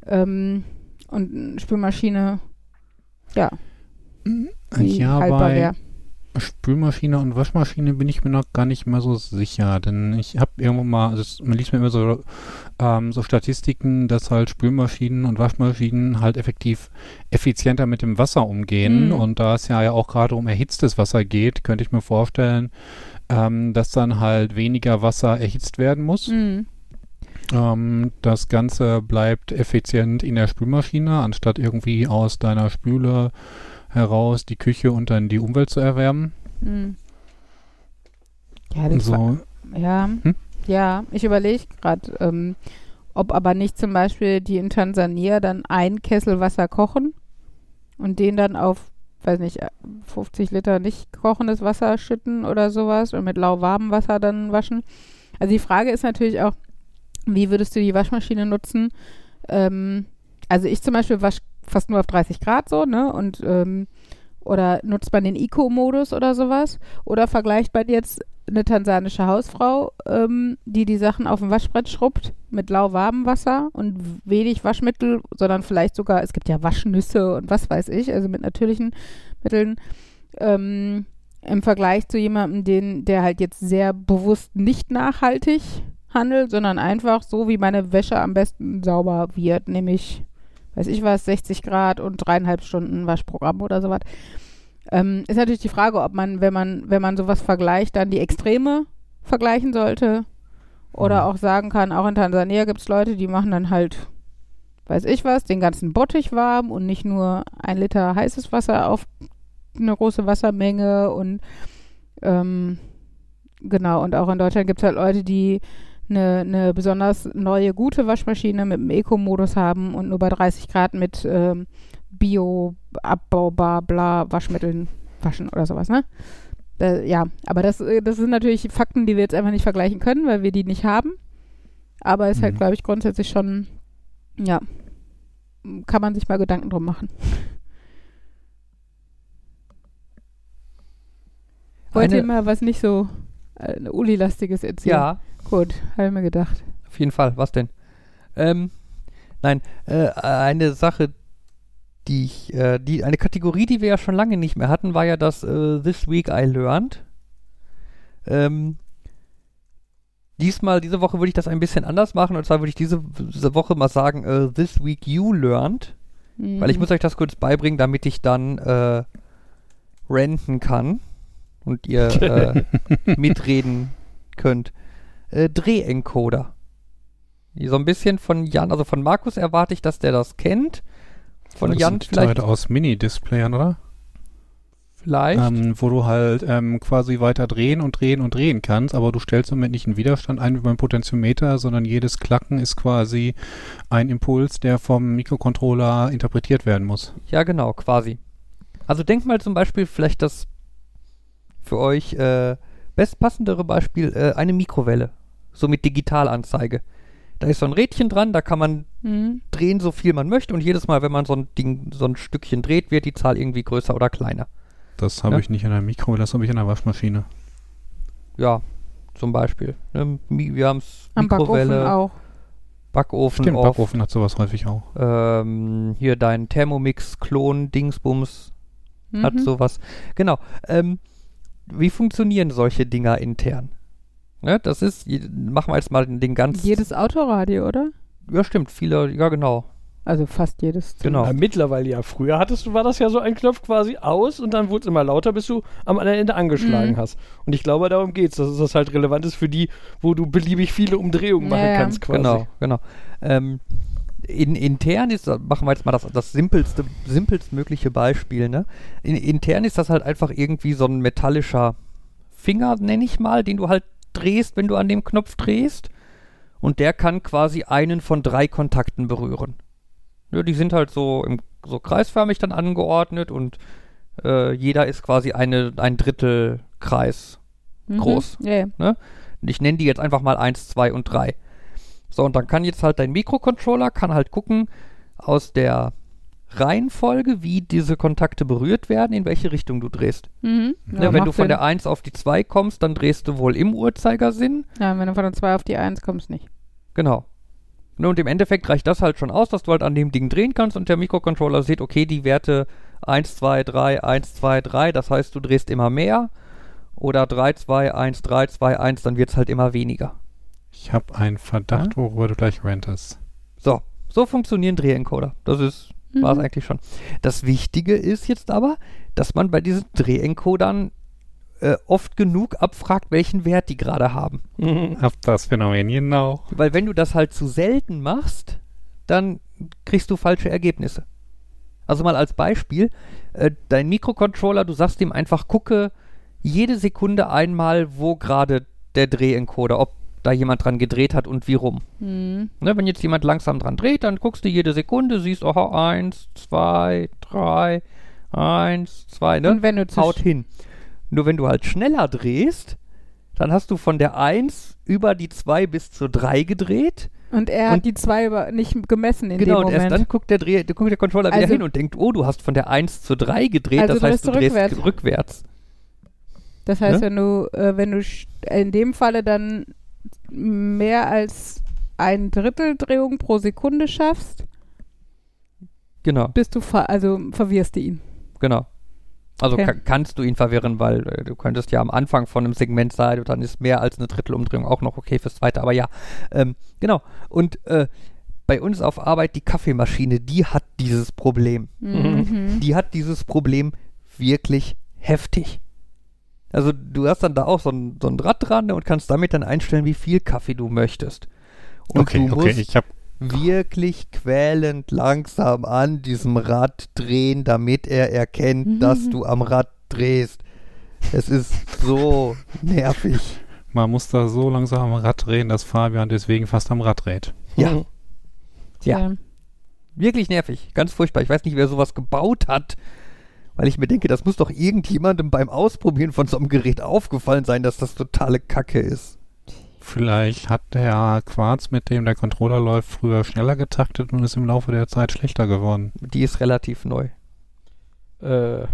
ähm, und Spülmaschine, ja, wie ja, bei. Spülmaschine und Waschmaschine bin ich mir noch gar nicht mehr so sicher, denn ich habe irgendwo mal, also man liest mir immer so, ähm, so Statistiken, dass halt Spülmaschinen und Waschmaschinen halt effektiv effizienter mit dem Wasser umgehen Mhm. und da es ja, ja auch gerade um erhitztes Wasser geht, könnte ich mir vorstellen, ähm, dass dann halt weniger Wasser erhitzt werden muss. Mhm. Ähm, das Ganze bleibt effizient in der Spülmaschine, anstatt irgendwie aus deiner Spüle heraus die Küche und dann die Umwelt zu erwärmen. Mhm. Ja, So, ja, Hm? ja, ich überlege gerade, ähm, ob aber nicht zum Beispiel die in Tansania dann einen Kessel Wasser kochen und den dann auf, weiß nicht, 50 Liter nicht kochendes Wasser schütten oder sowas und mit lauwarmem Wasser dann waschen. Also die Frage ist natürlich auch, wie würdest du die Waschmaschine nutzen? Ähm, also ich zum Beispiel wasche fast nur auf 30 Grad so, ne? Und ähm, oder nutzt man den Eco-Modus oder sowas? Oder vergleicht man jetzt eine tansanische Hausfrau, ähm, die die Sachen auf dem Waschbrett schrubbt mit lauwarmem Wasser und wenig Waschmittel, sondern vielleicht sogar, es gibt ja Waschnüsse und was weiß ich, also mit natürlichen Mitteln, ähm, im Vergleich zu jemandem, den, der halt jetzt sehr bewusst nicht nachhaltig handelt, sondern einfach so, wie meine Wäsche am besten sauber wird, nämlich, weiß ich was, 60 Grad und dreieinhalb Stunden Waschprogramm oder sowas. Ähm, ist natürlich die Frage, ob man, wenn man, wenn man sowas vergleicht, dann die Extreme vergleichen sollte. Oder Mhm. auch sagen kann, auch in Tansania gibt es Leute, die machen dann halt, weiß ich was, den ganzen Bottich warm und nicht nur ein Liter heißes Wasser auf eine große Wassermenge und ähm, genau, und auch in Deutschland gibt es halt Leute, die eine, eine besonders neue, gute Waschmaschine mit dem Eco-Modus haben und nur bei 30 Grad mit ähm, Bio, abbaubar, bla, Waschmitteln waschen oder sowas, ne? Äh, ja, aber das, äh, das sind natürlich Fakten, die wir jetzt einfach nicht vergleichen können, weil wir die nicht haben. Aber ist halt, Mhm. glaube ich, grundsätzlich schon, ja, kann man sich mal Gedanken drum machen. Wollt ihr mal was nicht so äh, Uli-lastiges erzählen? Ja, Gut, habe ich mir gedacht. auf jeden Fall. Was denn? Ähm, nein, äh, eine Sache, die ich, äh, die, eine Kategorie, die wir ja schon lange nicht mehr hatten, war ja das äh, This Week I Learned. Ähm, diesmal, diese Woche würde ich das ein bisschen anders machen. Und zwar würde ich diese, diese Woche mal sagen, äh, This Week You Learned. Weil ich Mhm. muss euch das kurz beibringen, damit ich dann äh, renten kann und ihr äh, [LAUGHS] mitreden könnt. Äh, Drehencoder. So ein bisschen von Jan, also von Markus erwarte ich, dass der das kennt. Von das Jan vielleicht. Aus Mini-Displayern, oder? vielleicht. Ähm, wo du halt ähm, quasi weiter drehen und drehen und drehen kannst, aber du stellst damit nicht einen Widerstand ein wie beim Potentiometer, sondern jedes Klacken ist quasi ein Impuls, der vom Mikrocontroller interpretiert werden muss. Ja, genau, quasi. Also denkt mal zum Beispiel vielleicht das für euch äh, bestpassendere Beispiel, äh, eine Mikrowelle. So mit Digitalanzeige. Da ist so ein Rädchen dran, da kann man Mhm. drehen, so viel man möchte und jedes Mal, wenn man so ein Ding, so ein Stückchen dreht, wird die Zahl irgendwie größer oder kleiner. Das habe Ja. ich nicht in einer Mikrowelle, das habe ich in einer Waschmaschine. Ja, zum Beispiel. Ne? Wir haben es Am Backofen Mikrowelle, auch. Backofen, Stimmt, off, Backofen hat sowas häufig auch. ähm, hier dein Thermomix-Klon, Dingsbums, hat Mhm. sowas. Genau. Ähm, wie funktionieren solche Dinger intern? Ne, das ist, machen wir jetzt mal den ganzen. Jedes Autoradio, oder? Ja, stimmt, viele, ja, genau. Also fast jedes. Genau. Ja, mittlerweile ja. Früher hattest du, war das ja so ein Knopf quasi aus und dann wurde es immer lauter, bis du am anderen Ende angeschlagen Mhm. hast. Und ich glaube, darum geht's, dass das halt relevant ist für die, wo du beliebig viele Umdrehungen machen Ja, ja. kannst quasi. Genau, genau. Ähm, in, intern ist, machen wir jetzt mal das, das simpelste, simpelstmögliche Beispiel, ne? In, intern ist das halt einfach irgendwie so ein metallischer Finger, nenne ich mal, den du halt drehst, wenn du an dem Knopf drehst. Und der kann quasi einen von drei Kontakten berühren. Ja, die sind halt so im so kreisförmig dann angeordnet und äh, jeder ist quasi eine, ein Drittel Kreis Mhm. groß. Ja, ja. Ich nenne die jetzt einfach mal 1, 2 und 3. So, und dann kann jetzt halt dein Mikrocontroller, kann halt gucken aus der Reihenfolge, wie diese Kontakte berührt werden, in welche Richtung du drehst. Mhm. Ne, Ja, wenn du von Sinn. der 1 auf die 2 kommst, dann drehst du wohl im Uhrzeigersinn. Ja, wenn du von der 2 auf die 1 kommst, nicht. Genau. Und im Endeffekt reicht das halt schon aus, dass du halt an dem Ding drehen kannst und der Mikrocontroller sieht, okay, die Werte 1, 2, 3, 1, 2, 3, das heißt, du drehst immer mehr. Oder 3, 2, 1, 3, 2, 1, dann wird es halt immer weniger. Ich habe einen Verdacht, worüber du gleich rantest. So, so funktionieren Drehencoder. Das ist, war es Mhm. eigentlich schon. Das Wichtige ist jetzt aber, dass man bei diesen Drehencodern äh, oft genug abfragt, welchen Wert die gerade haben. Mhm. Auf das Phänomen genau. Weil wenn du das halt zu selten machst, dann kriegst du falsche Ergebnisse. Also mal als Beispiel, äh, dein Mikrocontroller, du sagst ihm einfach, gucke jede Sekunde einmal, wo gerade der Drehencoder, ob da jemand dran gedreht hat und wie rum. Mhm. Ne, wenn jetzt jemand langsam dran dreht, dann guckst du jede Sekunde, siehst, aha, eins, zwei, drei, eins, zwei, ne? Und wenn du Haut hin. Nur wenn du halt schneller drehst, dann hast du von der 1 über die 2 bis zur 3 gedreht. Und er Und- hat die 2 über nicht gemessen in genau, dem und Moment. erst dann guckt der, Dreh, guckt der Controller wieder Also- hin und denkt, oh, du hast von der 1 zur 3 gedreht, Also das heißt, du du drehst rückwärts. rückwärts. Das heißt, Ne? wenn du, äh, wenn du in dem Falle dann mehr als ein Drittel Drehung pro Sekunde schaffst, Genau, bist du, ver also verwirrst du ihn. genau. Also Okay. ka kannst du ihn verwirren, weil äh, du könntest ja am Anfang von einem Segment sein, dann ist mehr als eine Drittelumdrehung auch noch okay fürs zweite, aber ja, ähm, genau. Und äh, bei uns auf Arbeit, die Kaffeemaschine, die hat dieses Problem. Mhm. die hat dieses Problem wirklich heftig. Also du hast dann da auch so ein, so ein Rad dran und kannst damit dann einstellen, wie viel Kaffee du möchtest. Und okay, du okay, musst ich habe wirklich quälend langsam an diesem Rad drehen, damit er erkennt, Mhm. dass du am Rad drehst. Es ist so [LAUGHS] nervig. man muss da so langsam am Rad drehen, dass Fabian deswegen fast am Rad dreht. Ja, Mhm. Ja. wirklich nervig. Ganz furchtbar. Ich weiß nicht, wer sowas gebaut hat. Weil ich mir denke, das muss doch irgendjemandem beim Ausprobieren von so einem Gerät aufgefallen sein, dass das totale Kacke ist. Vielleicht hat der Quarz, mit dem der Controller läuft, früher schneller getaktet und ist im Laufe der Zeit schlechter geworden. Die ist relativ neu. Äh,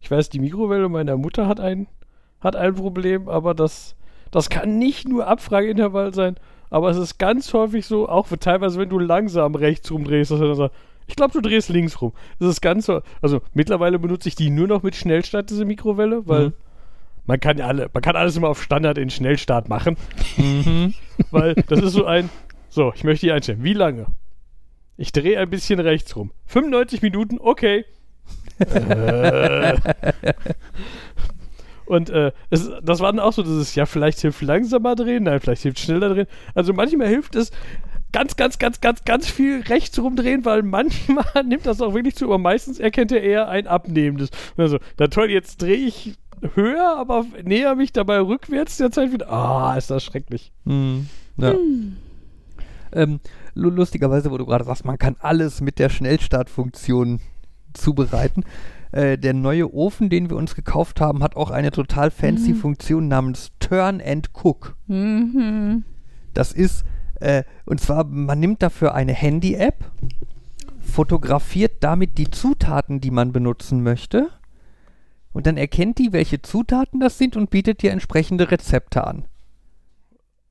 ich weiß, die Mikrowelle meiner Mutter hat ein, hat ein Problem, aber das, das kann nicht nur Abfrageintervall sein, aber es ist ganz häufig so, auch teilweise, wenn du langsam rechts rumdrehst, dass er dann sagt, ich glaube, du drehst links rum. Das ist ganz so, also mittlerweile benutze ich die nur noch mit Schnellstart, diese Mikrowelle, weil Mhm. man kann ja alle, man kann alles immer auf Standard in Schnellstart machen, Mhm. [LAUGHS] weil das ist so ein, so, ich möchte hier einstellen, wie lange? Ich drehe ein bisschen rechts rum. 95 Minuten, okay. äh. Und äh, es, das war dann auch so dieses, ja, vielleicht hilft langsamer drehen, nein, vielleicht hilft schneller drehen. Also manchmal hilft es ganz, ganz, ganz, ganz, ganz viel rechts rumdrehen, weil manchmal [LAUGHS] nimmt das auch wirklich zu, aber meistens erkennt er eher ein abnehmendes. Also, na toll, jetzt drehe ich höher, aber näher mich dabei rückwärts der Zeit wieder. Ah, ist das schrecklich. Mhm. Ja. Ähm, lu- lustigerweise, wo du gerade sagst, man kann alles mit der Schnellstartfunktion zubereiten. Äh, der neue Ofen, den wir uns gekauft haben, hat auch eine total fancy Mhm. Funktion namens Turn and Cook. Mhm. Das ist, äh, und zwar, man nimmt dafür eine Handy-App, fotografiert damit die Zutaten, die man benutzen möchte, und dann erkennt die, welche Zutaten das sind und bietet dir entsprechende Rezepte an.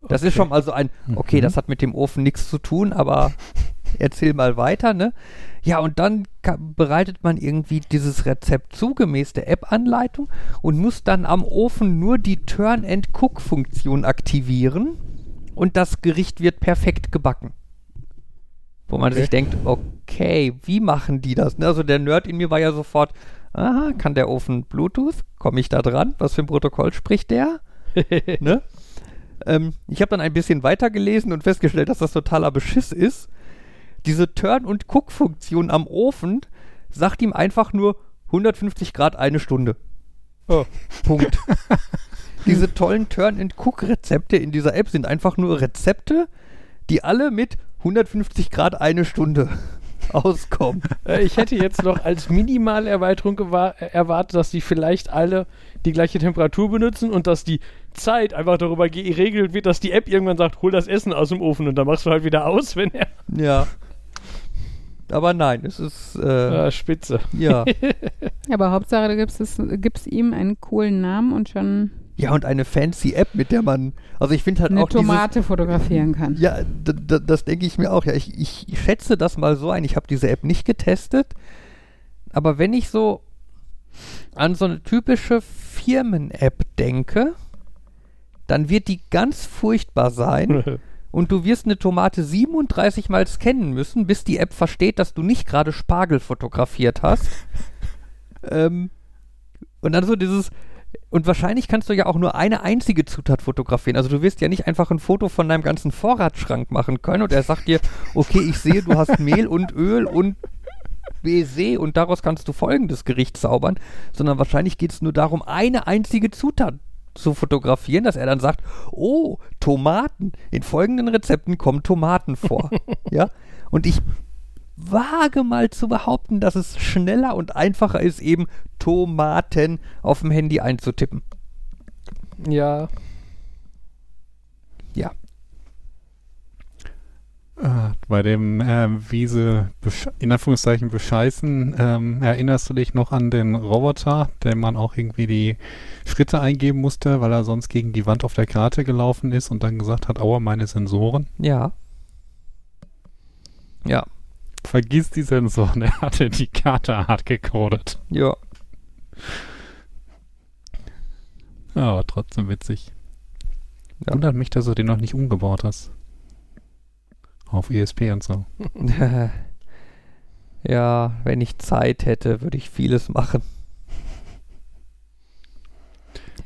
Das ist Okay. schon mal so ein, okay, Mhm. das hat mit dem Ofen nichts zu tun, aber [LAUGHS] erzähl mal weiter, ne? Ja, und dann bereitet man irgendwie dieses Rezept zu, gemäß der App-Anleitung und muss dann am Ofen nur die Turn-and-Cook-Funktion aktivieren und das Gericht wird perfekt gebacken. Wo man Okay. sich denkt, okay, wie machen die das? Ne? Also der Nerd in mir war ja sofort, aha, kann der Ofen Bluetooth? Komme ich da dran? Was für ein Protokoll spricht der? [LAUGHS] ne? ähm, ich habe dann ein bisschen weiter gelesen und festgestellt, dass das totaler Beschiss ist. Diese Turn- und Cook-Funktion am Ofen sagt ihm einfach nur 150 Grad eine Stunde. Oh. Punkt. [LAUGHS] Diese tollen Turn- and Cook-Rezepte in dieser App sind einfach nur Rezepte, die alle mit 150 Grad eine Stunde [LAUGHS] auskommen. Äh, Ich hätte jetzt noch als Minimalerweiterung gewa- äh, erwartet, dass die vielleicht alle die gleiche Temperatur benutzen und dass die Zeit einfach darüber geregelt wird, dass die App irgendwann sagt, hol das Essen aus dem Ofen und dann machst du halt wieder aus, wenn er. Ja. Aber nein, es ist, äh, Ah, spitze. ja. [LAUGHS] Aber Hauptsache, da gibt es gibt's ihm einen coolen Namen und schon Ja, und eine fancy App, mit der man, also ich finde halt eine auch dieses, Tomate fotografieren kann. Ja, das denke ich mir auch. Ja, ich, ich schätze das mal so ein. Ich habe diese App nicht getestet, aber wenn ich so an so eine typische Firmen-App denke, dann wird die ganz furchtbar sein [LAUGHS] und du wirst eine Tomate 37 Mal scannen müssen, bis die App versteht, dass du nicht gerade Spargel fotografiert hast. [LAUGHS] ähm, und dann so dieses, und wahrscheinlich kannst du ja auch nur eine einzige Zutat fotografieren. Also du wirst ja nicht einfach ein Foto von deinem ganzen Vorratsschrank machen können und er sagt dir, okay, ich sehe, du hast Mehl und Öl und BC und daraus kannst du folgendes Gericht zaubern, sondern wahrscheinlich geht es nur darum, eine einzige Zutat zu fotografieren, dass er dann sagt, oh, Tomaten, in folgenden Rezepten kommen Tomaten vor. [LAUGHS] ja, und ich wage mal zu behaupten, dass es schneller und einfacher ist, eben Tomaten auf dem Handy einzutippen. Ja. Ja. Äh, bei dem ähm, Wiese in Anführungszeichen bescheißen, ähm, erinnerst du dich noch an den Roboter, dem man auch irgendwie die Schritte eingeben musste, weil er sonst gegen die Wand auf der Karte gelaufen ist und dann gesagt hat, aua, meine Sensoren. Ja. Ja. Vergiss die Sensoren, [LAUGHS] er hatte die Karte hart gecodet. Ja. Aber trotzdem witzig. Ja. Wundert mich, dass du den noch nicht umgebaut hast. Auf ESP und so. [LAUGHS] ja, wenn ich Zeit hätte, würde ich vieles machen.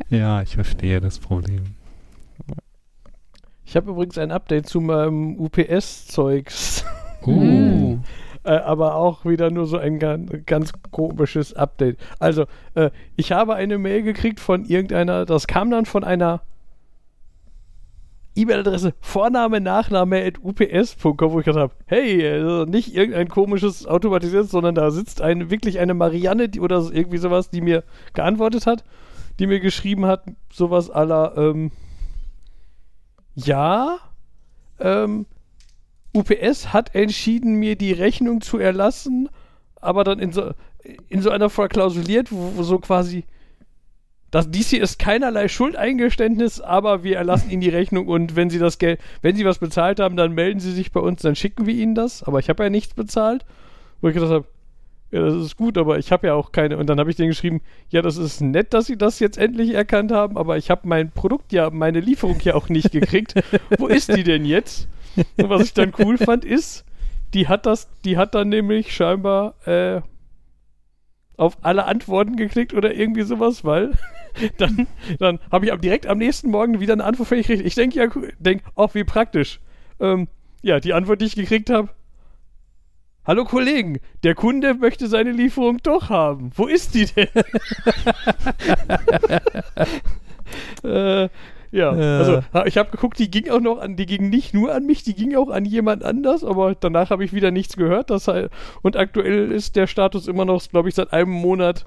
Ja, ich verstehe das Problem. Ich habe übrigens ein Update zu meinem UPS-Zeugs. Uh. [LAUGHS] Äh, aber auch wieder nur so ein ganz, komisches Update. Also, äh, ich habe eine Mail gekriegt von irgendeiner, das kam dann von einer E-Mail-Adresse Vorname, Nachname at ups.com, wo ich gedacht habe, hey, also nicht irgendein komisches automatisiertes, sondern da sitzt eine, wirklich eine Marianne die, oder irgendwie sowas, die mir geantwortet hat, die mir geschrieben hat, sowas aller, ähm, ja, ähm, UPS hat entschieden, mir die Rechnung zu erlassen, aber dann in so, in so einer verklausuliert, wo, wo so quasi, das, dies hier ist keinerlei Schuldeingeständnis, aber wir erlassen Ihnen die Rechnung und wenn Sie das Geld, wenn Sie was bezahlt haben, dann melden Sie sich bei uns, dann schicken wir Ihnen das. Aber ich habe ja nichts bezahlt, wo ich gedacht habe, ja, das ist gut, aber ich habe ja auch keine. Und dann habe ich denen geschrieben, ja, das ist nett, dass Sie das jetzt endlich erkannt haben, aber ich habe mein Produkt ja, meine Lieferung ja auch nicht gekriegt. Wo ist die denn jetzt? [LAUGHS] Und was ich dann cool fand, ist, die hat das, die hat dann nämlich scheinbar äh, auf alle Antworten geklickt oder irgendwie sowas, weil [LAUGHS] dann, dann habe ich direkt am nächsten Morgen wieder eine Antwort ihr gekriegt. Ich denke ja, denk, auch wie praktisch. Ähm, ja, die Antwort, die ich gekriegt habe. Hallo Kollegen, der Kunde möchte seine Lieferung doch haben. Wo ist die denn? [LAUGHS] äh, ja, Äh. also ich habe geguckt, die ging auch noch an, die ging nicht nur an mich, die ging auch an jemand anders, aber danach habe ich wieder nichts gehört. Das, hei- und aktuell ist der Status immer noch, glaube ich, seit einem Monat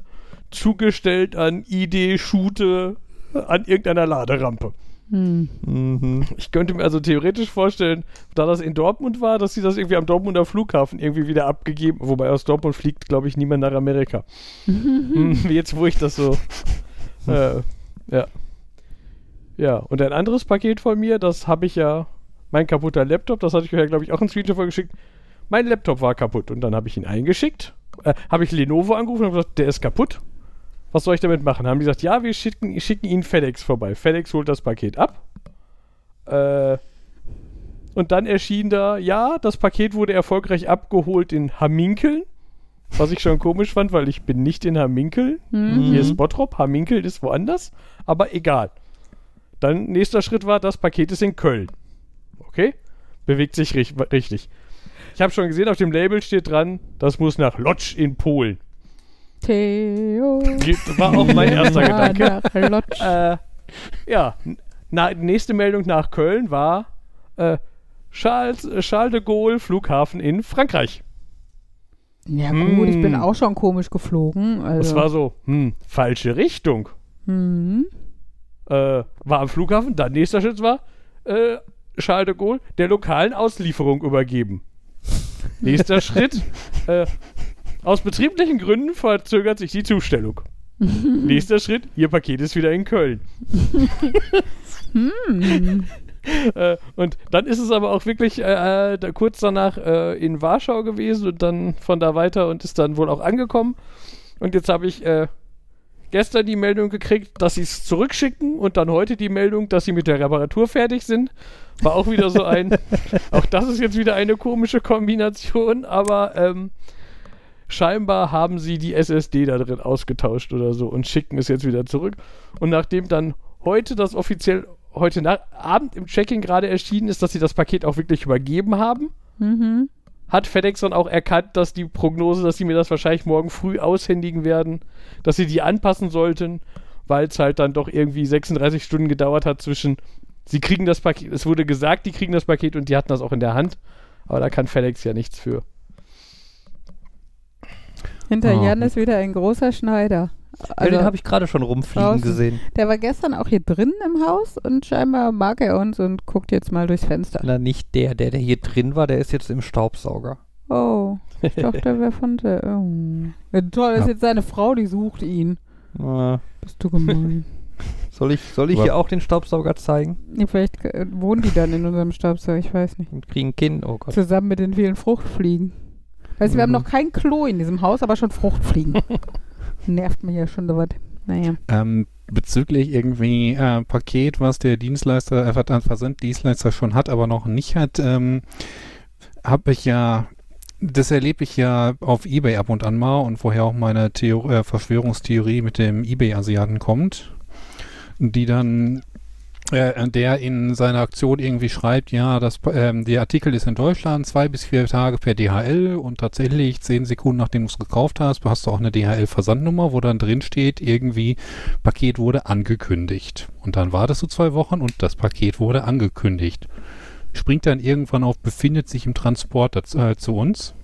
zugestellt an ID, Shoote, an irgendeiner Laderampe. Hm. Mhm. Ich könnte mir also theoretisch vorstellen, da das in Dortmund war, dass sie das irgendwie am Dortmunder Flughafen irgendwie wieder abgegeben, wobei aus Dortmund fliegt, glaube ich, niemand nach Amerika. [LAUGHS] Hm, Jetzt, wo ich das so. [LAUGHS] äh, ja. Ja, und ein anderes Paket von mir, das habe ich ja, mein kaputter Laptop, das hatte ich ja, glaube ich, auch ein Screenshot vorgeschickt. Mein Laptop war kaputt und dann habe ich ihn eingeschickt. Äh, habe ich Lenovo angerufen und gesagt, der ist kaputt. Was soll ich damit machen? Haben die gesagt, ja, wir schicken, schicken Ihnen FedEx vorbei. FedEx holt das Paket ab. Äh, und dann erschien da, ja, das Paket wurde erfolgreich abgeholt in Hamminkeln. Was ich schon komisch fand, weil ich bin nicht in Hamminkeln. Hm. Hier ist Bottrop, Hamminkel ist woanders. Aber egal. Dann nächster Schritt war, das Paket ist in Köln. Okay? Bewegt sich rich richtig. Ich habe schon gesehen, auf dem Label steht dran, das muss nach Lodz in Polen. Theo. Das war auch mein erster Gedanke. Nach Lodz. [LAUGHS] Äh, ja, na, nächste Meldung nach Köln war äh, Charles, äh, Charles de Gaulle Flughafen in Frankreich. Ja gut, ich bin Hm. auch schon komisch geflogen. Also. Das war so, hm, falsche Richtung. Mhm. Äh, war am Flughafen, dann nächster Schritt war, äh, Charles de Gaulle der lokalen Auslieferung übergeben. Nächster [LAUGHS] Schritt, äh, aus betrieblichen Gründen verzögert sich die Zustellung. [LAUGHS] Nächster Schritt, Ihr Paket ist wieder in Köln. Hm. [LAUGHS] Äh, und dann ist es aber auch wirklich äh, da, kurz danach äh, in Warschau gewesen und dann von da weiter und ist dann wohl auch angekommen. Und jetzt habe ich äh, gestern die Meldung gekriegt, dass sie es zurückschicken und dann heute die Meldung, dass sie mit der Reparatur fertig sind. War auch wieder so ein, [LAUGHS] auch das ist jetzt wieder eine komische Kombination, aber ähm, scheinbar haben sie die SSD da drin ausgetauscht oder so und schicken es jetzt wieder zurück. Und nachdem dann heute das offiziell heute Abend im Check-in gerade erschienen ist, dass sie das Paket auch wirklich übergeben haben, Mhm. Hat FedEx dann auch erkannt, dass die Prognose, dass sie mir das wahrscheinlich morgen früh aushändigen werden, dass sie die anpassen sollten, weil es halt dann doch irgendwie 36 Stunden gedauert hat zwischen, sie kriegen das Paket, es wurde gesagt, die kriegen das Paket und die hatten das auch in der Hand, aber da kann FedEx ja nichts für. Hinter Ah. Jan ist wieder ein großer Schneider. Ja, Also, den habe ich gerade schon rumfliegen draußen. gesehen. der war gestern auch hier drin im Haus und scheinbar mag er uns und guckt jetzt mal durchs Fenster. Na, nicht der, der, der hier drin war, der ist jetzt im Staubsauger. Oh, ich dachte, der wäre von der. Oh. Ja, toll, das ist Ja. jetzt seine Frau, die sucht ihn. Äh, Bist du gemein. [LAUGHS] soll ich, soll ich hier auch den Staubsauger zeigen? ja, vielleicht äh, wohnen die dann in unserem Staubsauger, ich weiß nicht. Und kriegen Kind? Oh Gott. Zusammen mit den vielen Fruchtfliegen. Weißt du, wir haben Mhm. noch kein klo in diesem Haus, aber schon Fruchtfliegen. [LAUGHS] Nervt mich ja schon so was. Naja. Ähm, bezüglich irgendwie äh, Paket, was der Dienstleister, äh, Verd- Versanddienstleister schon hat, aber noch nicht hat, ähm, habe ich ja, das erlebe ich ja auf Ebay ab und an mal und woher auch meine Theo äh, Verschwörungstheorie mit dem Ebay-Asiaten kommt, die dann äh, der in seiner Aktion irgendwie schreibt, ja, das, ähm, der Artikel ist in Deutschland zwei bis vier Tage per DHL und tatsächlich zehn Sekunden nachdem du es gekauft hast, hast du auch eine DHL-Versandnummer, wo dann drin steht, irgendwie Paket wurde angekündigt. Und dann wartest du zwei Wochen und das Paket wurde angekündigt. Springt dann irgendwann auf, befindet sich im Transport daz- äh, zu uns,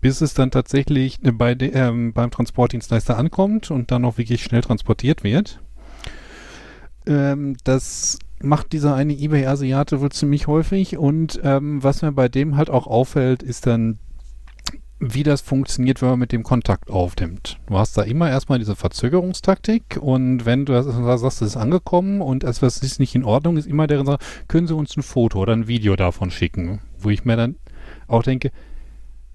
bis es dann tatsächlich äh, bei de, ähm, beim Transportdienstleister ankommt und dann auch wirklich schnell transportiert wird. Ähm, das macht dieser eine eBay-Asiate wohl ziemlich häufig und ähm, was mir bei dem halt auch auffällt, ist dann, wie das funktioniert, wenn man mit dem Kontakt aufnimmt. Du hast da immer erstmal diese Verzögerungstaktik und wenn du das- sagst, es ist angekommen und etwas ist nicht in Ordnung, ist immer der sagt, können Sie uns ein Foto oder ein Video davon schicken, wo ich mir dann auch denke,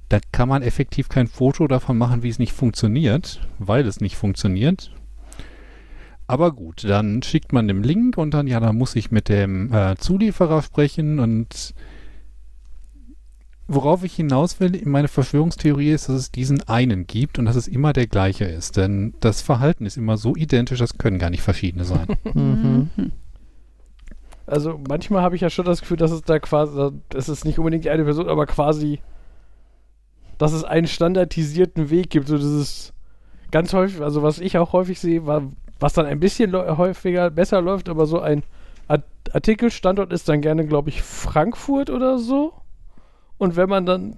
da kann man effektiv kein Foto davon machen, wie es nicht funktioniert, weil es nicht funktioniert. Aber gut, dann schickt man den Link und dann, ja, dann muss ich mit dem äh, Zulieferer sprechen und worauf ich hinaus will, meine Verschwörungstheorie ist, dass es diesen einen gibt und dass es immer der gleiche ist. Denn das Verhalten ist immer so identisch, das können gar nicht verschiedene sein. [LAUGHS] Mhm. Also manchmal habe ich ja schon das Gefühl, dass es da quasi, es ist nicht unbedingt die eine Person, aber quasi, dass es einen standardisierten Weg gibt. So dieses ganz häufig, also was ich auch häufig sehe, war, was dann ein bisschen häufiger besser läuft, aber so ein Art Artikelstandort ist dann gerne, glaube ich, Frankfurt oder so. Und wenn man dann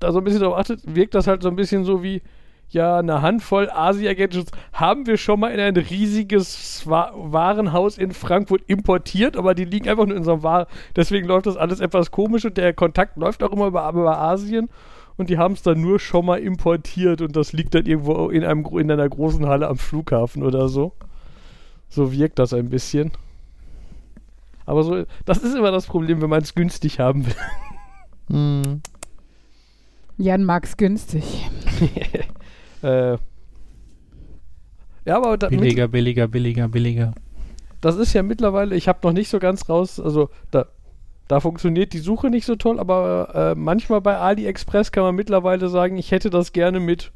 da so ein bisschen drauf achtet, wirkt das halt so ein bisschen so wie, ja, eine Handvoll Asia-Gadgets haben wir schon mal in ein riesiges Wa Warenhaus in Frankfurt importiert, aber die liegen einfach nur in so einem Waren. Deswegen läuft das alles etwas komisch und der Kontakt läuft auch immer über, über Asien und die haben es dann nur schon mal importiert und das liegt dann irgendwo in, einem, in einer großen Halle am Flughafen oder so. So wirkt das ein bisschen. Aber so, das ist immer das Problem, wenn man es günstig haben will. Mhm. Jan mag's günstig. [LAUGHS] äh, ja, aber da, Billiger, billiger, billiger, billiger. das ist ja mittlerweile, ich habe noch nicht so ganz raus, also da, da funktioniert die Suche nicht so toll, aber äh, manchmal bei AliExpress kann man mittlerweile sagen, ich hätte das gerne mit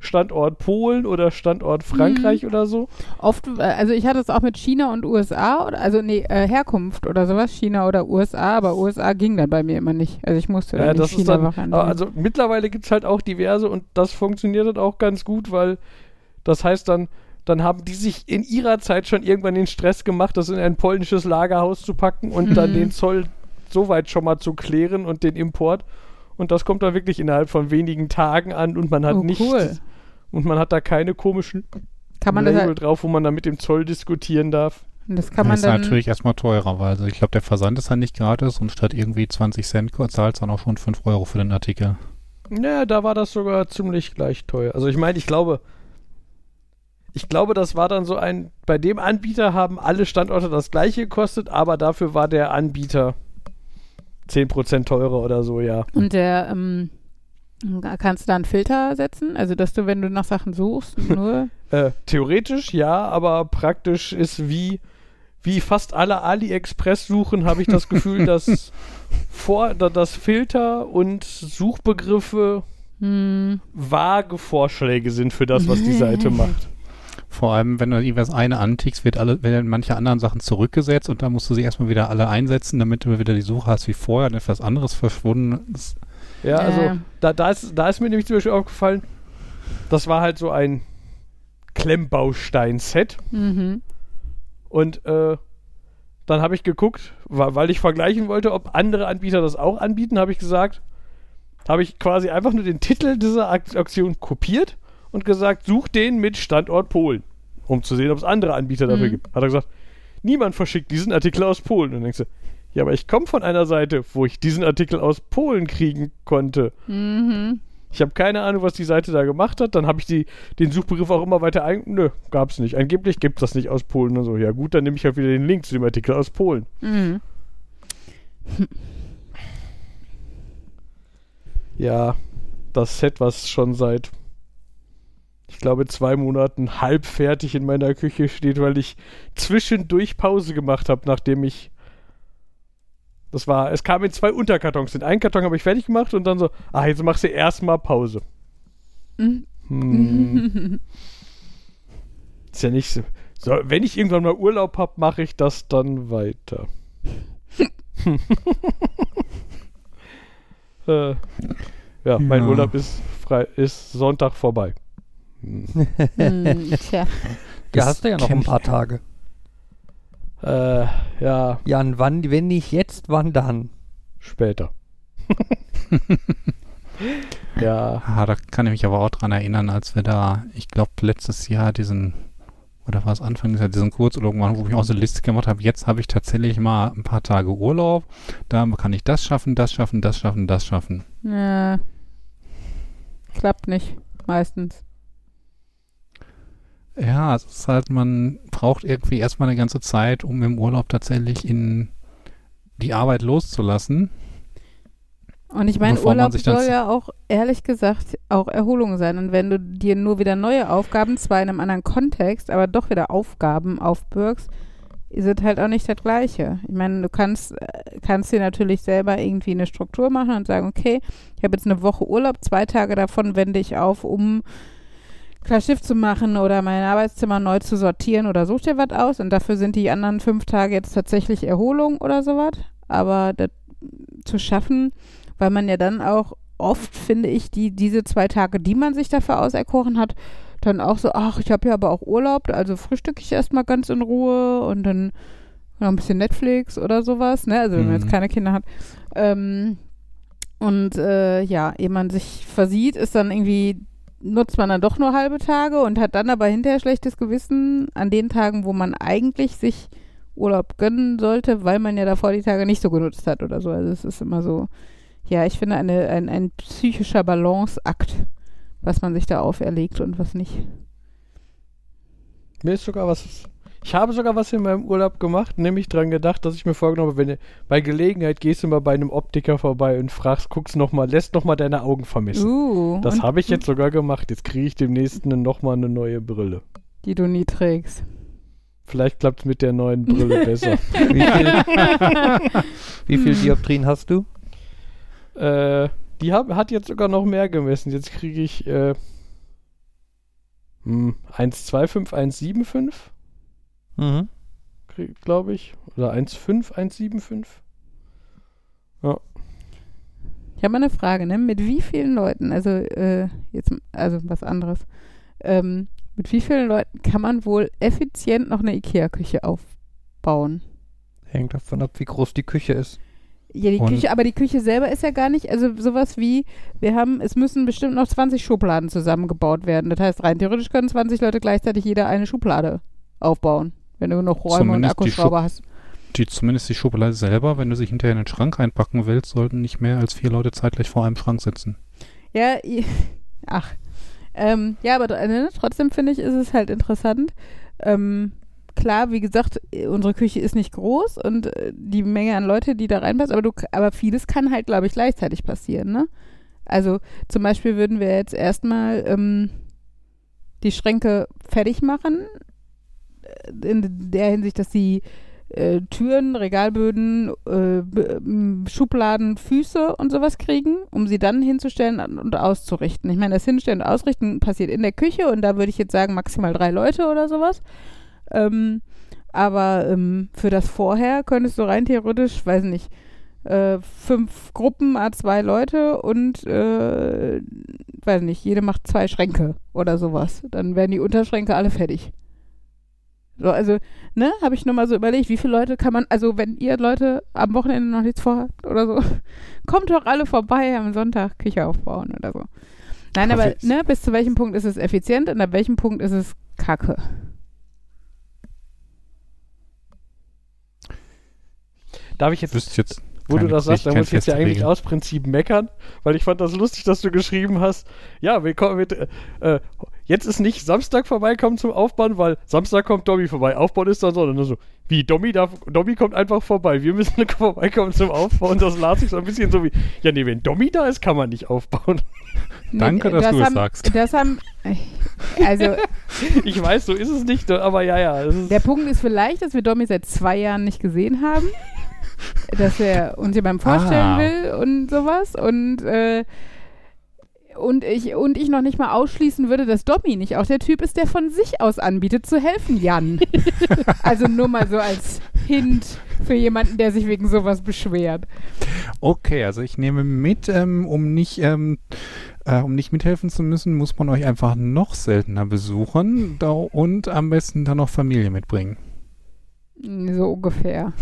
Standort Polen oder Standort Frankreich oder so. Oft, äh, also ich hatte es auch mit China und USA, oder, also nee, äh, Herkunft oder sowas, China oder USA, aber USA ging dann bei mir immer nicht. Also ich musste Ja, dann das ist China dann, Variante. aber also mittlerweile gibt es halt auch diverse und das funktioniert dann auch ganz gut, weil das heißt dann, dann haben die sich in ihrer Zeit schon irgendwann den Stress gemacht, das in ein polnisches Lagerhaus zu packen und dann Mhm. den Zoll so weit schon mal zu klären und den Import. und das kommt dann wirklich innerhalb von wenigen Tagen an und man hat Oh, nicht cool. und man hat da keine komischen Kann man das, Label halt- drauf, wo man dann mit dem Zoll diskutieren darf. das kann man ist dann. natürlich erstmal teurer, weil also ich glaube, der Versand ist dann nicht gratis und statt irgendwie 20 Cent zahlst du dann auch schon 5 Euro für den Artikel. Ja, da war das sogar ziemlich gleich teuer. Also ich meine, ich glaube, ich glaube, das war dann so ein, bei dem Anbieter haben alle Standorte das gleiche gekostet, aber dafür war der Anbieter 10% teurer oder so, ja. Und der, ähm, kannst du da einen Filter setzen? Also, dass du, wenn du nach Sachen suchst, nur. [LAUGHS] Äh, theoretisch ja, aber praktisch ist wie, wie fast alle AliExpress-Suchen, habe ich das [LAUGHS] Gefühl, dass vor, da, dass Filter und Suchbegriffe hm, vage Vorschläge sind für das, was die Seite [LAUGHS] macht. Vor allem, wenn du jeweils eine antickst, wird alle, werden manche anderen Sachen zurückgesetzt und dann musst du sie erstmal wieder alle einsetzen, damit du wieder die Suche hast wie vorher, dann ist was anderes verschwunden. Das, Ja, also da, da, ist, da ist mir nämlich zum Beispiel aufgefallen, das war halt so ein Klemmbaustein-Set mhm. und äh, dann habe ich geguckt, weil ich vergleichen wollte, ob andere Anbieter das auch anbieten, habe ich gesagt, habe ich quasi einfach nur den Titel dieser Ak- Aktion kopiert und gesagt, such den mit Standort Polen, um zu sehen, ob es andere Anbieter dafür Mhm. gibt. Hat er gesagt, niemand verschickt diesen Artikel aus Polen. Und dann denkst du, ja, aber ich komme von einer Seite, wo ich diesen Artikel aus Polen kriegen konnte. Mhm. Ich habe keine Ahnung, was die Seite da gemacht hat. Dann habe ich die, den Suchbegriff auch immer weiter ein. Nö, gab's nicht. Angeblich gibt das nicht aus Polen und so. Ja gut, dann nehme ich halt wieder den Link zu dem Artikel aus Polen. Mhm. Ja, das Set, was schon seit, ich glaube, zwei Monaten halb fertig in meiner Küche steht, weil ich zwischendurch Pause gemacht habe, nachdem ich. Das war, es kam in zwei Unterkartons. Den einen Karton habe ich fertig gemacht und dann so, ah, jetzt machst du erstmal Pause. Mhm. Hm. Ist ja nicht so. so. Wenn ich irgendwann mal Urlaub habe, mache ich das dann weiter. [LAUGHS] äh, ja, mein Ja. Urlaub ist, frei, ist Sonntag vorbei. Hm. Hm, tja. [LAUGHS] Ja, Das hast du ja noch ein paar Tage. Äh, ja, Jan, wann, wenn nicht jetzt, wann dann? später. [LAUGHS] ja, ah, da kann ich mich aber auch dran erinnern, als wir da, ich glaube, letztes Jahr diesen, oder war es Anfang des Jahres, diesen Kurzurlaub machen, wo ich auch so eine Liste gemacht habe. Jetzt habe ich tatsächlich mal ein paar Tage Urlaub. Da kann ich das schaffen, das schaffen, das schaffen, das schaffen. Ja. Klappt nicht, meistens. Ja, es ist halt, man braucht irgendwie erstmal eine ganze Zeit, um im Urlaub tatsächlich in die Arbeit loszulassen. Und ich meine, Urlaub soll ja auch, ehrlich gesagt, auch Erholung sein. Und wenn du dir nur wieder neue Aufgaben, zwar in einem anderen Kontext, aber doch wieder Aufgaben aufbürgst, ist es halt auch nicht das Gleiche. Ich meine, du kannst, äh, kannst dir natürlich selber irgendwie eine Struktur machen und sagen, okay, ich habe jetzt eine Woche Urlaub, zwei Tage davon wende ich auf, um klar Schiff zu machen oder mein Arbeitszimmer neu zu sortieren oder such dir was aus. Und dafür sind die anderen fünf Tage jetzt tatsächlich Erholung oder sowas. Aber das zu schaffen, weil man ja dann auch oft, finde ich, die, diese zwei Tage, die man sich dafür auserkoren hat, dann auch so, ach, ich habe ja aber auch Urlaub, also frühstücke ich erstmal ganz in Ruhe und dann noch ein bisschen Netflix oder sowas, ne? Also wenn man Mhm. jetzt keine Kinder hat. Ähm, und äh, ja, ehe man sich versieht, ist dann irgendwie, nutzt man dann doch nur halbe Tage und hat dann aber hinterher schlechtes Gewissen an den Tagen, wo man eigentlich sich Urlaub gönnen sollte, weil man ja davor die Tage nicht so genutzt hat oder so. Also es ist immer so, ja, ich finde eine, ein, ein psychischer Balanceakt, was man sich da auferlegt und was nicht. mir ist sogar was. Ich habe sogar was in meinem Urlaub gemacht, nämlich dran gedacht, dass ich mir vorgenommen habe, wenn du bei Gelegenheit gehst du mal bei einem Optiker vorbei und fragst, guckst noch mal, lässt noch mal deine Augen vermissen. Uh, das habe ich jetzt sogar gemacht. Jetzt kriege ich demnächst ne, noch mal eine neue Brille. Die du nie trägst. Vielleicht klappt es mit der neuen Brille [LAUGHS] besser. Wie viel, wie viel Dioptrien hast du? Äh, die hab, hat jetzt sogar noch mehr gemessen. Jetzt kriege ich äh, hm, 1,25, 1,75, Mhm. glaube ich. Oder 1,5, 1,75. Ich habe mal eine Frage, ne? Mit wie vielen Leuten, also äh, jetzt, also was anderes, ähm, mit wie vielen Leuten kann man wohl effizient noch eine Ikea-Küche aufbauen? Hängt davon ab, wie groß die Küche ist. Ja, die Und- Küche, aber die Küche selber ist ja gar nicht, also sowas wie, wir haben, es müssen bestimmt noch 20 Schubladen zusammengebaut werden. Das heißt, rein theoretisch können 20 Leute gleichzeitig jeder eine Schublade aufbauen, wenn du noch Räume und Zumindest die Akkuschrauber hast. Die, zumindest die Schublade selber, wenn du sie hinterher in den Schrank einpacken willst, sollten nicht mehr als vier Leute zeitgleich vor einem Schrank sitzen. Ja, [LAUGHS] ach. Ähm, ja, aber ne, trotzdem finde ich, ist es halt interessant. Ähm, klar, wie gesagt, äh, unsere Küche ist nicht groß und äh, die Menge an Leute, die da reinpasst, aber du, aber vieles kann halt, glaube ich, gleichzeitig passieren, ne? Also zum Beispiel würden wir jetzt erstmal ähm, die Schränke fertig machen, in der Hinsicht, dass die äh, Türen, Regalböden, äh, Schubladen, Füße und sowas kriegen, um sie dann hinzustellen und- auszurichten. Ich meine, das Hinstellen und Ausrichten passiert in der Küche und da würde ich jetzt sagen maximal drei Leute oder sowas. Ähm, aber ähm, für das Vorher könntest du rein theoretisch, weiß nicht, äh, fünf Gruppen, a zwei Leute und äh, weiß nicht, jede macht zwei Schränke oder sowas. Dann werden die Unterschränke alle fertig. So, also, ne, habe ich nur mal so überlegt, wie viele Leute kann man, also wenn ihr Leute am Wochenende noch nichts vorhabt oder so, [LAUGHS] kommt doch alle vorbei am Sonntag Küche aufbauen oder so. Nein, aber ne, bis zu welchem Punkt ist es effizient und ab welchem Punkt ist es Kacke? Darf ich jetzt, Wüsste ich jetzt. wo du das sagst, da muss ich jetzt ja eigentlich aus Prinzip meckern, weil ich fand das lustig, dass du geschrieben hast, ja, willkommen mit, äh, äh, jetzt ist nicht Samstag vorbeikommen zum Aufbauen, weil Samstag kommt Dobby vorbei. Aufbauen ist dann so, dann so, wie, Dobby darf, Dobby kommt einfach vorbei, wir müssen [LAUGHS] vorbeikommen zum Aufbauen, das las ich so ein bisschen so wie, ja nee, wenn Dobby da ist, kann man nicht aufbauen. [LAUGHS] Danke, dass das du es haben, sagst. Das haben, also [LAUGHS] Ich weiß, so ist es nicht, aber ja, ja, es ist, der Punkt ist vielleicht, dass wir Domi seit zwei Jahren nicht gesehen haben, dass er uns jemandem vorstellen Ah. will und sowas und äh, und ich, und ich noch nicht mal ausschließen würde, dass Domi nicht auch der Typ ist, der von sich aus anbietet, zu helfen, Jan. [LAUGHS] also nur mal so als Hint für jemanden, der sich wegen sowas beschwert. Okay, also ich nehme mit, ähm, um nicht, ähm, äh, um nicht mithelfen zu müssen, muss man euch einfach noch seltener besuchen da, und am besten dann noch Familie mitbringen. So ungefähr.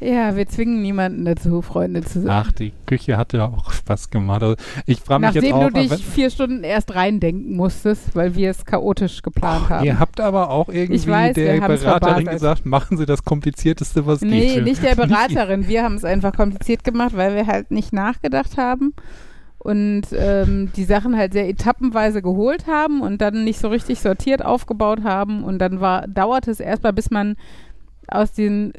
Ja, wir zwingen niemanden dazu, Freunde zu sein. Ach, die Küche hat ja auch Spaß gemacht. Also ich frage mich jetzt Nachdem auch, du dich vier Stunden erst reindenken musstest, weil wir es chaotisch geplant haben. ihr habt aber auch irgendwie weiß, der Beraterin gesagt, machen Sie das Komplizierteste, was geht. Nee, nicht der [LAUGHS] Beraterin. Wir haben es einfach kompliziert gemacht, weil wir halt nicht nachgedacht haben und ähm, die Sachen halt sehr etappenweise geholt haben und dann nicht so richtig sortiert aufgebaut haben und dann war, dauerte es erstmal, bis man aus den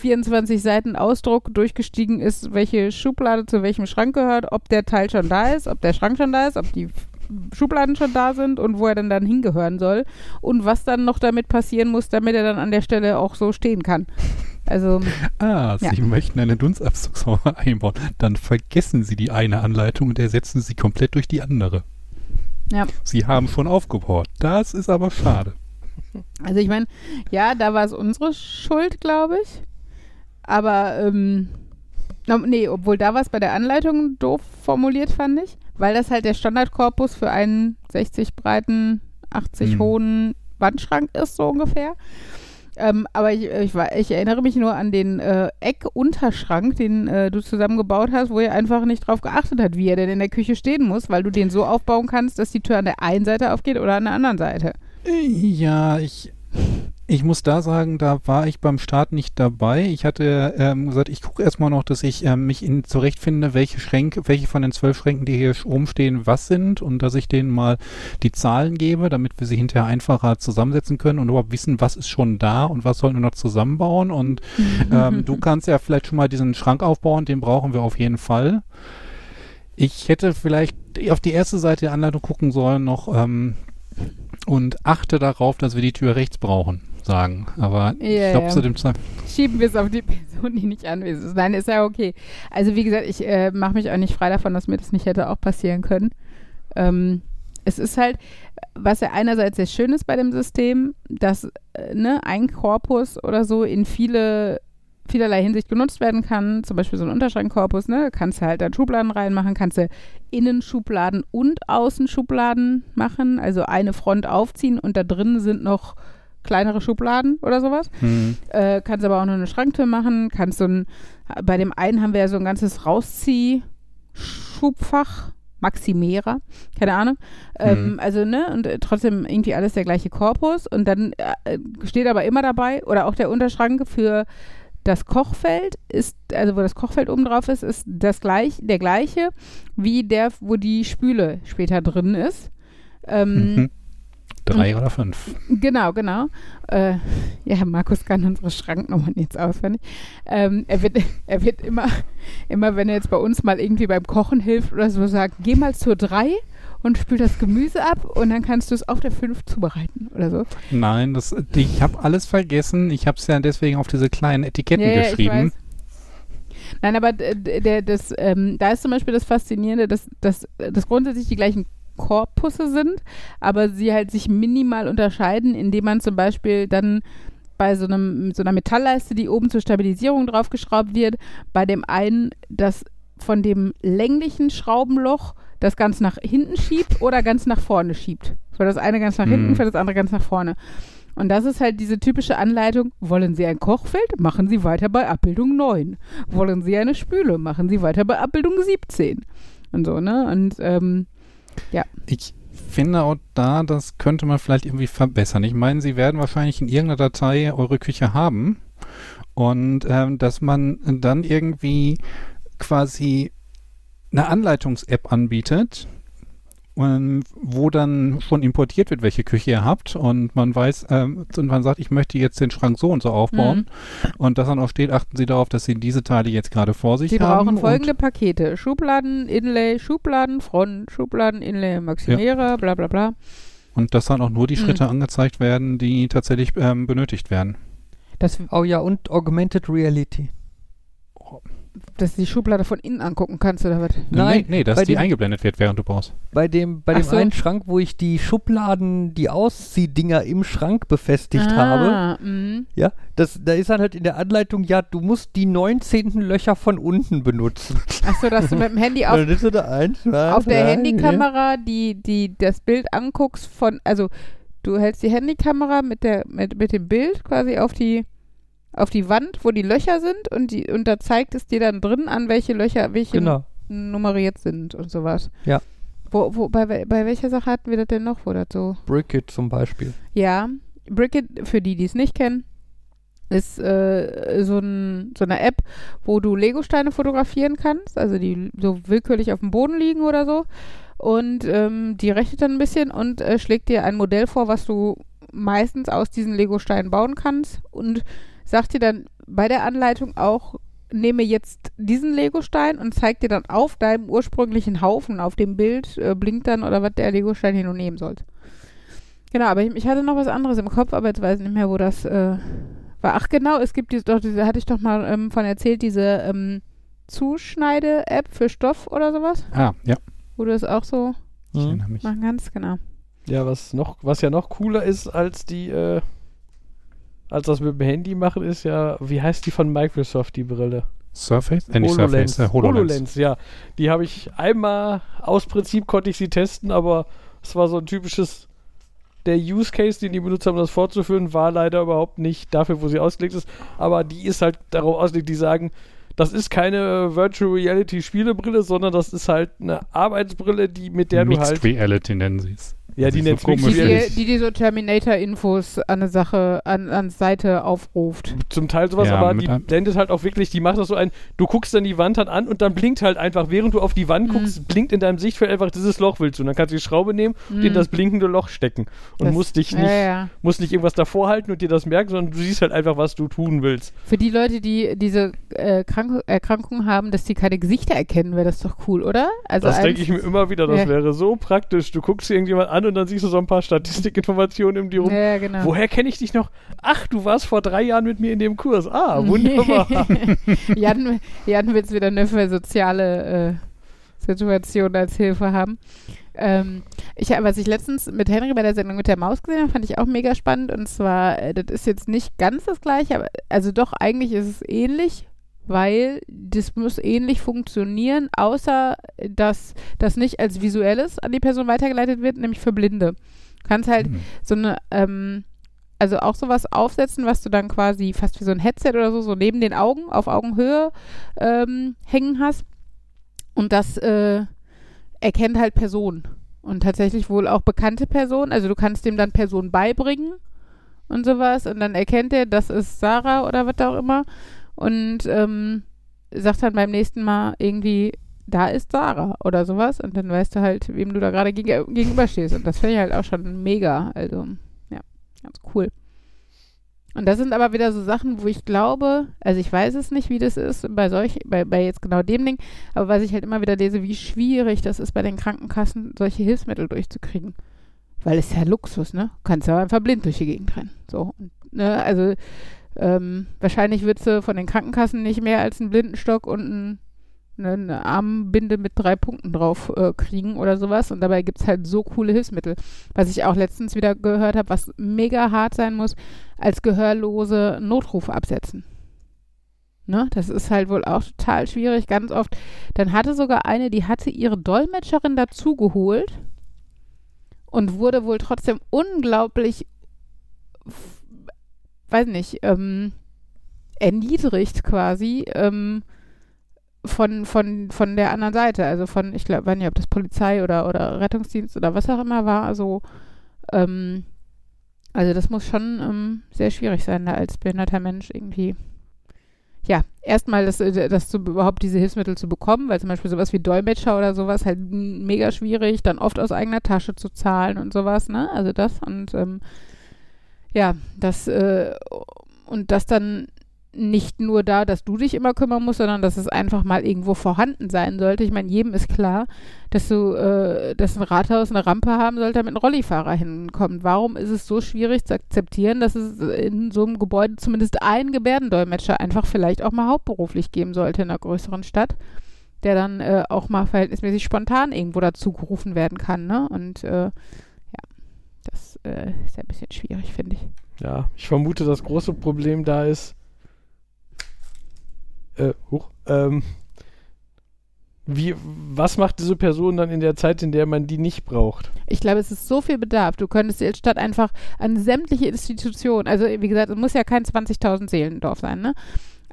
24 Seiten Ausdruck durchgestiegen ist, welche Schublade zu welchem Schrank gehört, ob der Teil schon da ist, ob der Schrank schon da ist, ob die Schubladen schon da sind und wo er dann dann hingehören soll und was dann noch damit passieren muss, damit er dann an der Stelle auch so stehen kann. Also Ah, Ja. Sie möchten eine Dunstabzugshaube [LAUGHS] einbauen. Dann vergessen Sie die eine Anleitung und ersetzen Sie komplett durch die andere. Ja. Sie haben schon aufgebaut. Das ist aber schade. Also ich meine, ja, da war es unsere Schuld, glaube ich. Aber, ähm, nee, obwohl da war es bei der Anleitung doof formuliert, fand ich. Weil das halt der Standardkorpus für einen 60 breiten, 80 Mhm. hohen Wandschrank ist, so ungefähr. Ähm, aber ich, ich, ich erinnere mich nur an den äh, Eckunterschrank, den äh, du zusammengebaut hast, wo ihr einfach nicht drauf geachtet habt, wie er denn in der Küche stehen muss, weil du den so aufbauen kannst, dass die Tür an der einen Seite aufgeht oder an der anderen Seite. Ja, ich, ich muss da sagen, da war ich beim Start nicht dabei. Ich hatte ähm, gesagt, ich gucke erstmal noch, dass ich ähm, mich in, zurechtfinde, welche Schränke, welche von den zwölf Schränken, die hier rumstehen, was sind und dass ich denen mal die Zahlen gebe, damit wir sie hinterher einfacher zusammensetzen können und überhaupt wissen, was ist schon da und was sollen wir noch zusammenbauen. Und ähm, [LAUGHS] du kannst ja vielleicht schon mal diesen Schrank aufbauen, den brauchen wir auf jeden Fall. Ich hätte vielleicht auf die erste Seite der Anleitung gucken sollen noch ähm, und achte darauf, dass wir die Tür rechts brauchen, sagen. Aber Ja, ich glaube ja. zu dem Zeit. schieben wir es auf die Person, die nicht anwesend ist. Nein, ist ja okay. Also wie gesagt, ich äh, mache mich auch nicht frei davon, dass mir das nicht hätte auch passieren können. Ähm, es ist halt, was ja einerseits sehr schön ist bei dem System, dass äh, ne, ein Korpus oder so in viele vielerlei Hinsicht genutzt werden kann, zum Beispiel so ein Unterschrankkorpus, ne, kannst du halt dann Schubladen reinmachen, kannst du Innenschubladen und Außenschubladen machen, also eine Front aufziehen und da drin sind noch kleinere Schubladen oder sowas. Hm. Äh, kannst aber auch nur eine Schranktür machen. Kannst so ein, bei dem einen haben wir ja so ein ganzes Rauszieh-Schubfach. Maximera, keine Ahnung. Ähm, also, ne, und äh, trotzdem irgendwie alles der gleiche Korpus. Und dann äh, steht aber immer dabei, oder auch der Unterschrank für das Kochfeld ist, also wo das Kochfeld oben drauf ist, ist das gleich, der gleiche wie der, wo die Spüle später drin ist. Ähm, Mhm. Drei oder fünf. Genau, genau. Äh, ja, Markus kann unsere Schranknummern jetzt auswendig. Ähm, er wird, [LAUGHS] er wird immer, immer, wenn er jetzt bei uns mal irgendwie beim Kochen hilft oder so, sagen, geh mal zur 3 und spül das Gemüse ab und dann kannst du es auf der 5 zubereiten oder so. Nein, das, ich habe alles vergessen. Ich habe es ja deswegen auf diese kleinen Etiketten Ja, ja, geschrieben. Nein, aber der, das, ähm, da ist zum Beispiel das Faszinierende, dass, dass, dass grundsätzlich die gleichen Korpusse sind, aber sie halt sich minimal unterscheiden, indem man zum Beispiel dann bei so, einem, so einer Metallleiste, die oben zur Stabilisierung draufgeschraubt wird, bei dem einen das von dem länglichen Schraubenloch das ganz nach hinten schiebt oder ganz nach vorne schiebt. Für das eine ganz nach hinten, Mhm. für das andere ganz nach vorne. Und das ist halt diese typische Anleitung, wollen Sie ein Kochfeld, machen Sie weiter bei Abbildung 9. Wollen Sie eine Spüle, machen Sie weiter bei Abbildung 17. Und so, ne? Und ähm, Ich finde auch da, das könnte man vielleicht irgendwie verbessern. Ich meine, Sie werden wahrscheinlich in irgendeiner Datei eure Küche haben und ähm, dass man dann irgendwie quasi eine Anleitungs-App anbietet, ähm, wo dann schon importiert wird, welche Küche ihr habt und man weiß, ähm, und man sagt, ich möchte jetzt den Schrank so und so aufbauen und dass dann auch steht, achten Sie darauf, dass Sie diese Teile jetzt gerade vor sich Sie haben. brauchen und- folgende Pakete. Schubladen, Inlay, Schubladen, Front, Schubladen, Inlay, Maximera, bla bla bla. Und dass dann auch nur die Mhm. Schritte angezeigt werden, die tatsächlich ähm, benötigt werden. Das, Oh ja, und Augmented Reality. Dass du die Schublade von innen angucken kannst oder was? Nein, nee, nee dass die dem- eingeblendet wird, während du baust. Bei dem, bei Ach dem so. einen Schrank, wo ich die Schubladen, die Ausziehdinger im Schrank befestigt habe, Ah, mhm. ja, das, da ist dann halt in der Anleitung, ja, du musst die 19. Löcher von unten benutzen. Achso, dass du mit dem Handy [LAUGHS] auf, auf der Handykamera die, die das Bild anguckst von, also du hältst die Handykamera mit der, mit, mit dem Bild quasi auf die auf die Wand, wo die Löcher sind und die und da zeigt es dir dann drin an, welche Löcher, welche Genau. nummeriert sind und sowas. Ja. Wo, wo, bei, bei welcher Sache hatten wir das denn noch, wo das so Bricket zum Beispiel. Ja, Bricket, für die, die es nicht kennen, ist äh, so, ein, so eine App, wo du Legosteine fotografieren kannst, also die so willkürlich auf dem Boden liegen oder so. Und ähm, die rechnet dann ein bisschen und äh, schlägt dir ein Modell vor, was du meistens aus diesen Legosteinen bauen kannst und sagt dir dann bei der Anleitung auch, nehme jetzt diesen Legostein und zeigt dir dann auf deinem ursprünglichen Haufen, auf dem Bild, äh, blinkt dann oder was der Legostein hier nun nehmen sollte. Genau, aber ich, ich hatte noch was anderes im Kopf, aber jetzt weiß ich nicht mehr, wo das äh, war. Ach genau, es gibt diese, doch, diese hatte ich doch mal ähm, von erzählt, diese ähm, Zuschneide-App für Stoff oder sowas, Ah, ja, wo du das auch so ich Mhm. mich. machen kannst, genau. Ja, was noch, was ja noch cooler ist als die, äh, als das mit dem Handy machen, ist ja, wie heißt die von Microsoft, die Brille? Surface? Äh, nicht Surface, äh, HoloLens. ja. Die habe ich einmal, aus Prinzip konnte ich sie testen, aber es war so ein typisches, der Use Case, den die benutzt haben, das fortzuführen, war leider überhaupt nicht dafür, wo sie ausgelegt ist. Aber die ist halt darauf ausgelegt, die sagen, das ist keine Virtual Reality Spielebrille, sondern das ist halt eine Arbeitsbrille, die mit der Mixed du halt. Reality nennen sie es. Ja, die ist nennt's so. Die, die, die, die so Terminator-Infos an eine Sache, an, an Seite aufruft. Zum Teil sowas, Ja, aber die blendet halt auch wirklich, die macht das so ein, du guckst dann die Wand halt an und dann blinkt halt einfach, während du auf die Wand Mhm. guckst, blinkt in deinem Sichtfeld einfach dieses Loch willst du. Und dann kannst du die Schraube nehmen und in Mhm. das blinkende Loch stecken. Und Das- musst dich Ja, nicht, ja. musst nicht irgendwas davor halten und dir das merken, sondern du siehst halt einfach, was du tun willst. Für die Leute, die diese äh, Krank Erkrankung haben, dass die keine Gesichter erkennen, wäre das doch cool, oder? Also das denke ich mir immer wieder, das Ja. wäre so praktisch. Du guckst dir irgendjemand an und dann siehst du so ein paar Statistikinformationen um die rum. Ja, genau. Woher kenne ich dich noch? Ach, du warst vor drei Jahren mit mir in dem Kurs. Ah, wunderbar. [LAUGHS] Jan, Jan will jetzt wieder eine für soziale äh, Situation als Hilfe haben. Ähm, ich, was ich letztens mit Henry bei der Sendung mit der Maus gesehen habe, fand ich auch mega spannend. Und zwar, äh, das ist jetzt nicht ganz das gleiche, aber also doch, eigentlich ist es ähnlich, weil das muss ähnlich funktionieren, außer dass das nicht als visuelles an die Person weitergeleitet wird, nämlich für Blinde. Du kannst halt Hm. so eine, ähm, also auch sowas aufsetzen, was du dann quasi fast wie so ein Headset oder so, so neben den Augen, auf Augenhöhe ähm, hängen hast. Und das äh, erkennt halt Personen. Und tatsächlich wohl auch bekannte Personen. Also du kannst dem dann Personen beibringen und sowas. Und dann erkennt er, das ist Sarah oder was auch immer. Und ähm, sagt dann beim nächsten Mal irgendwie, da ist Sarah oder sowas. Und dann weißt du halt, wem du da gerade geg gegenüberstehst. Und das finde ich halt auch schon mega. Also, ja, ganz cool. Und das sind aber wieder so Sachen, wo ich glaube, also ich weiß es nicht, wie das ist bei solch, bei, bei jetzt genau dem Ding, aber was ich halt immer wieder lese, wie schwierig das ist bei den Krankenkassen, solche Hilfsmittel durchzukriegen. Weil es ja Luxus, ne? Du kannst ja einfach blind durch die Gegend rennen. So. Ne? Also ähm, wahrscheinlich würdest du von den Krankenkassen nicht mehr als einen Blindenstock und ein ne, eine Armbinde mit drei Punkten drauf äh, kriegen oder sowas. Und dabei gibt es halt so coole Hilfsmittel. Was ich auch letztens wieder gehört habe, was mega hart sein muss, als Gehörlose Notruf absetzen. Ne? Das ist halt wohl auch total schwierig, ganz oft. Dann hatte sogar eine, die hatte ihre Dolmetscherin dazugeholt und wurde wohl trotzdem unglaublich, weiß nicht, ähm, erniedrigt quasi, ähm, von, von, von der anderen Seite, also von, ich glaube, weiß nicht, ob das Polizei oder, oder Rettungsdienst oder was auch immer war, also, ähm, also das muss schon ähm, sehr schwierig sein, da als behinderter Mensch irgendwie, ja, erstmal das, äh, das zu, überhaupt diese Hilfsmittel zu bekommen, weil zum Beispiel sowas wie Dolmetscher oder sowas halt mega schwierig, dann oft aus eigener Tasche zu zahlen und sowas, ne, also das und, ähm, ja, das, äh, und das dann nicht nur da, dass du dich immer kümmern musst, sondern dass es einfach mal irgendwo vorhanden sein sollte. Ich meine, jedem ist klar, dass du, äh, dass ein Rathaus eine Rampe haben sollte, damit ein Rollifahrer hinkommt. Warum ist es so schwierig zu akzeptieren, dass es in so einem Gebäude zumindest einen Gebärdendolmetscher einfach vielleicht auch mal hauptberuflich geben sollte in einer größeren Stadt, der dann äh, auch mal verhältnismäßig spontan irgendwo dazu gerufen werden kann, ne? Und äh, äh, ist ein bisschen schwierig, finde ich. Ja, ich vermute, das große Problem da ist, äh, hoch, ähm, wie, was macht diese Person dann in der Zeit, in der man die nicht braucht? Ich glaube, es ist so viel Bedarf. Du könntest jetzt statt einfach an sämtliche Institutionen, also wie gesagt, es muss ja kein 20.000 Seelendorf sein, ne?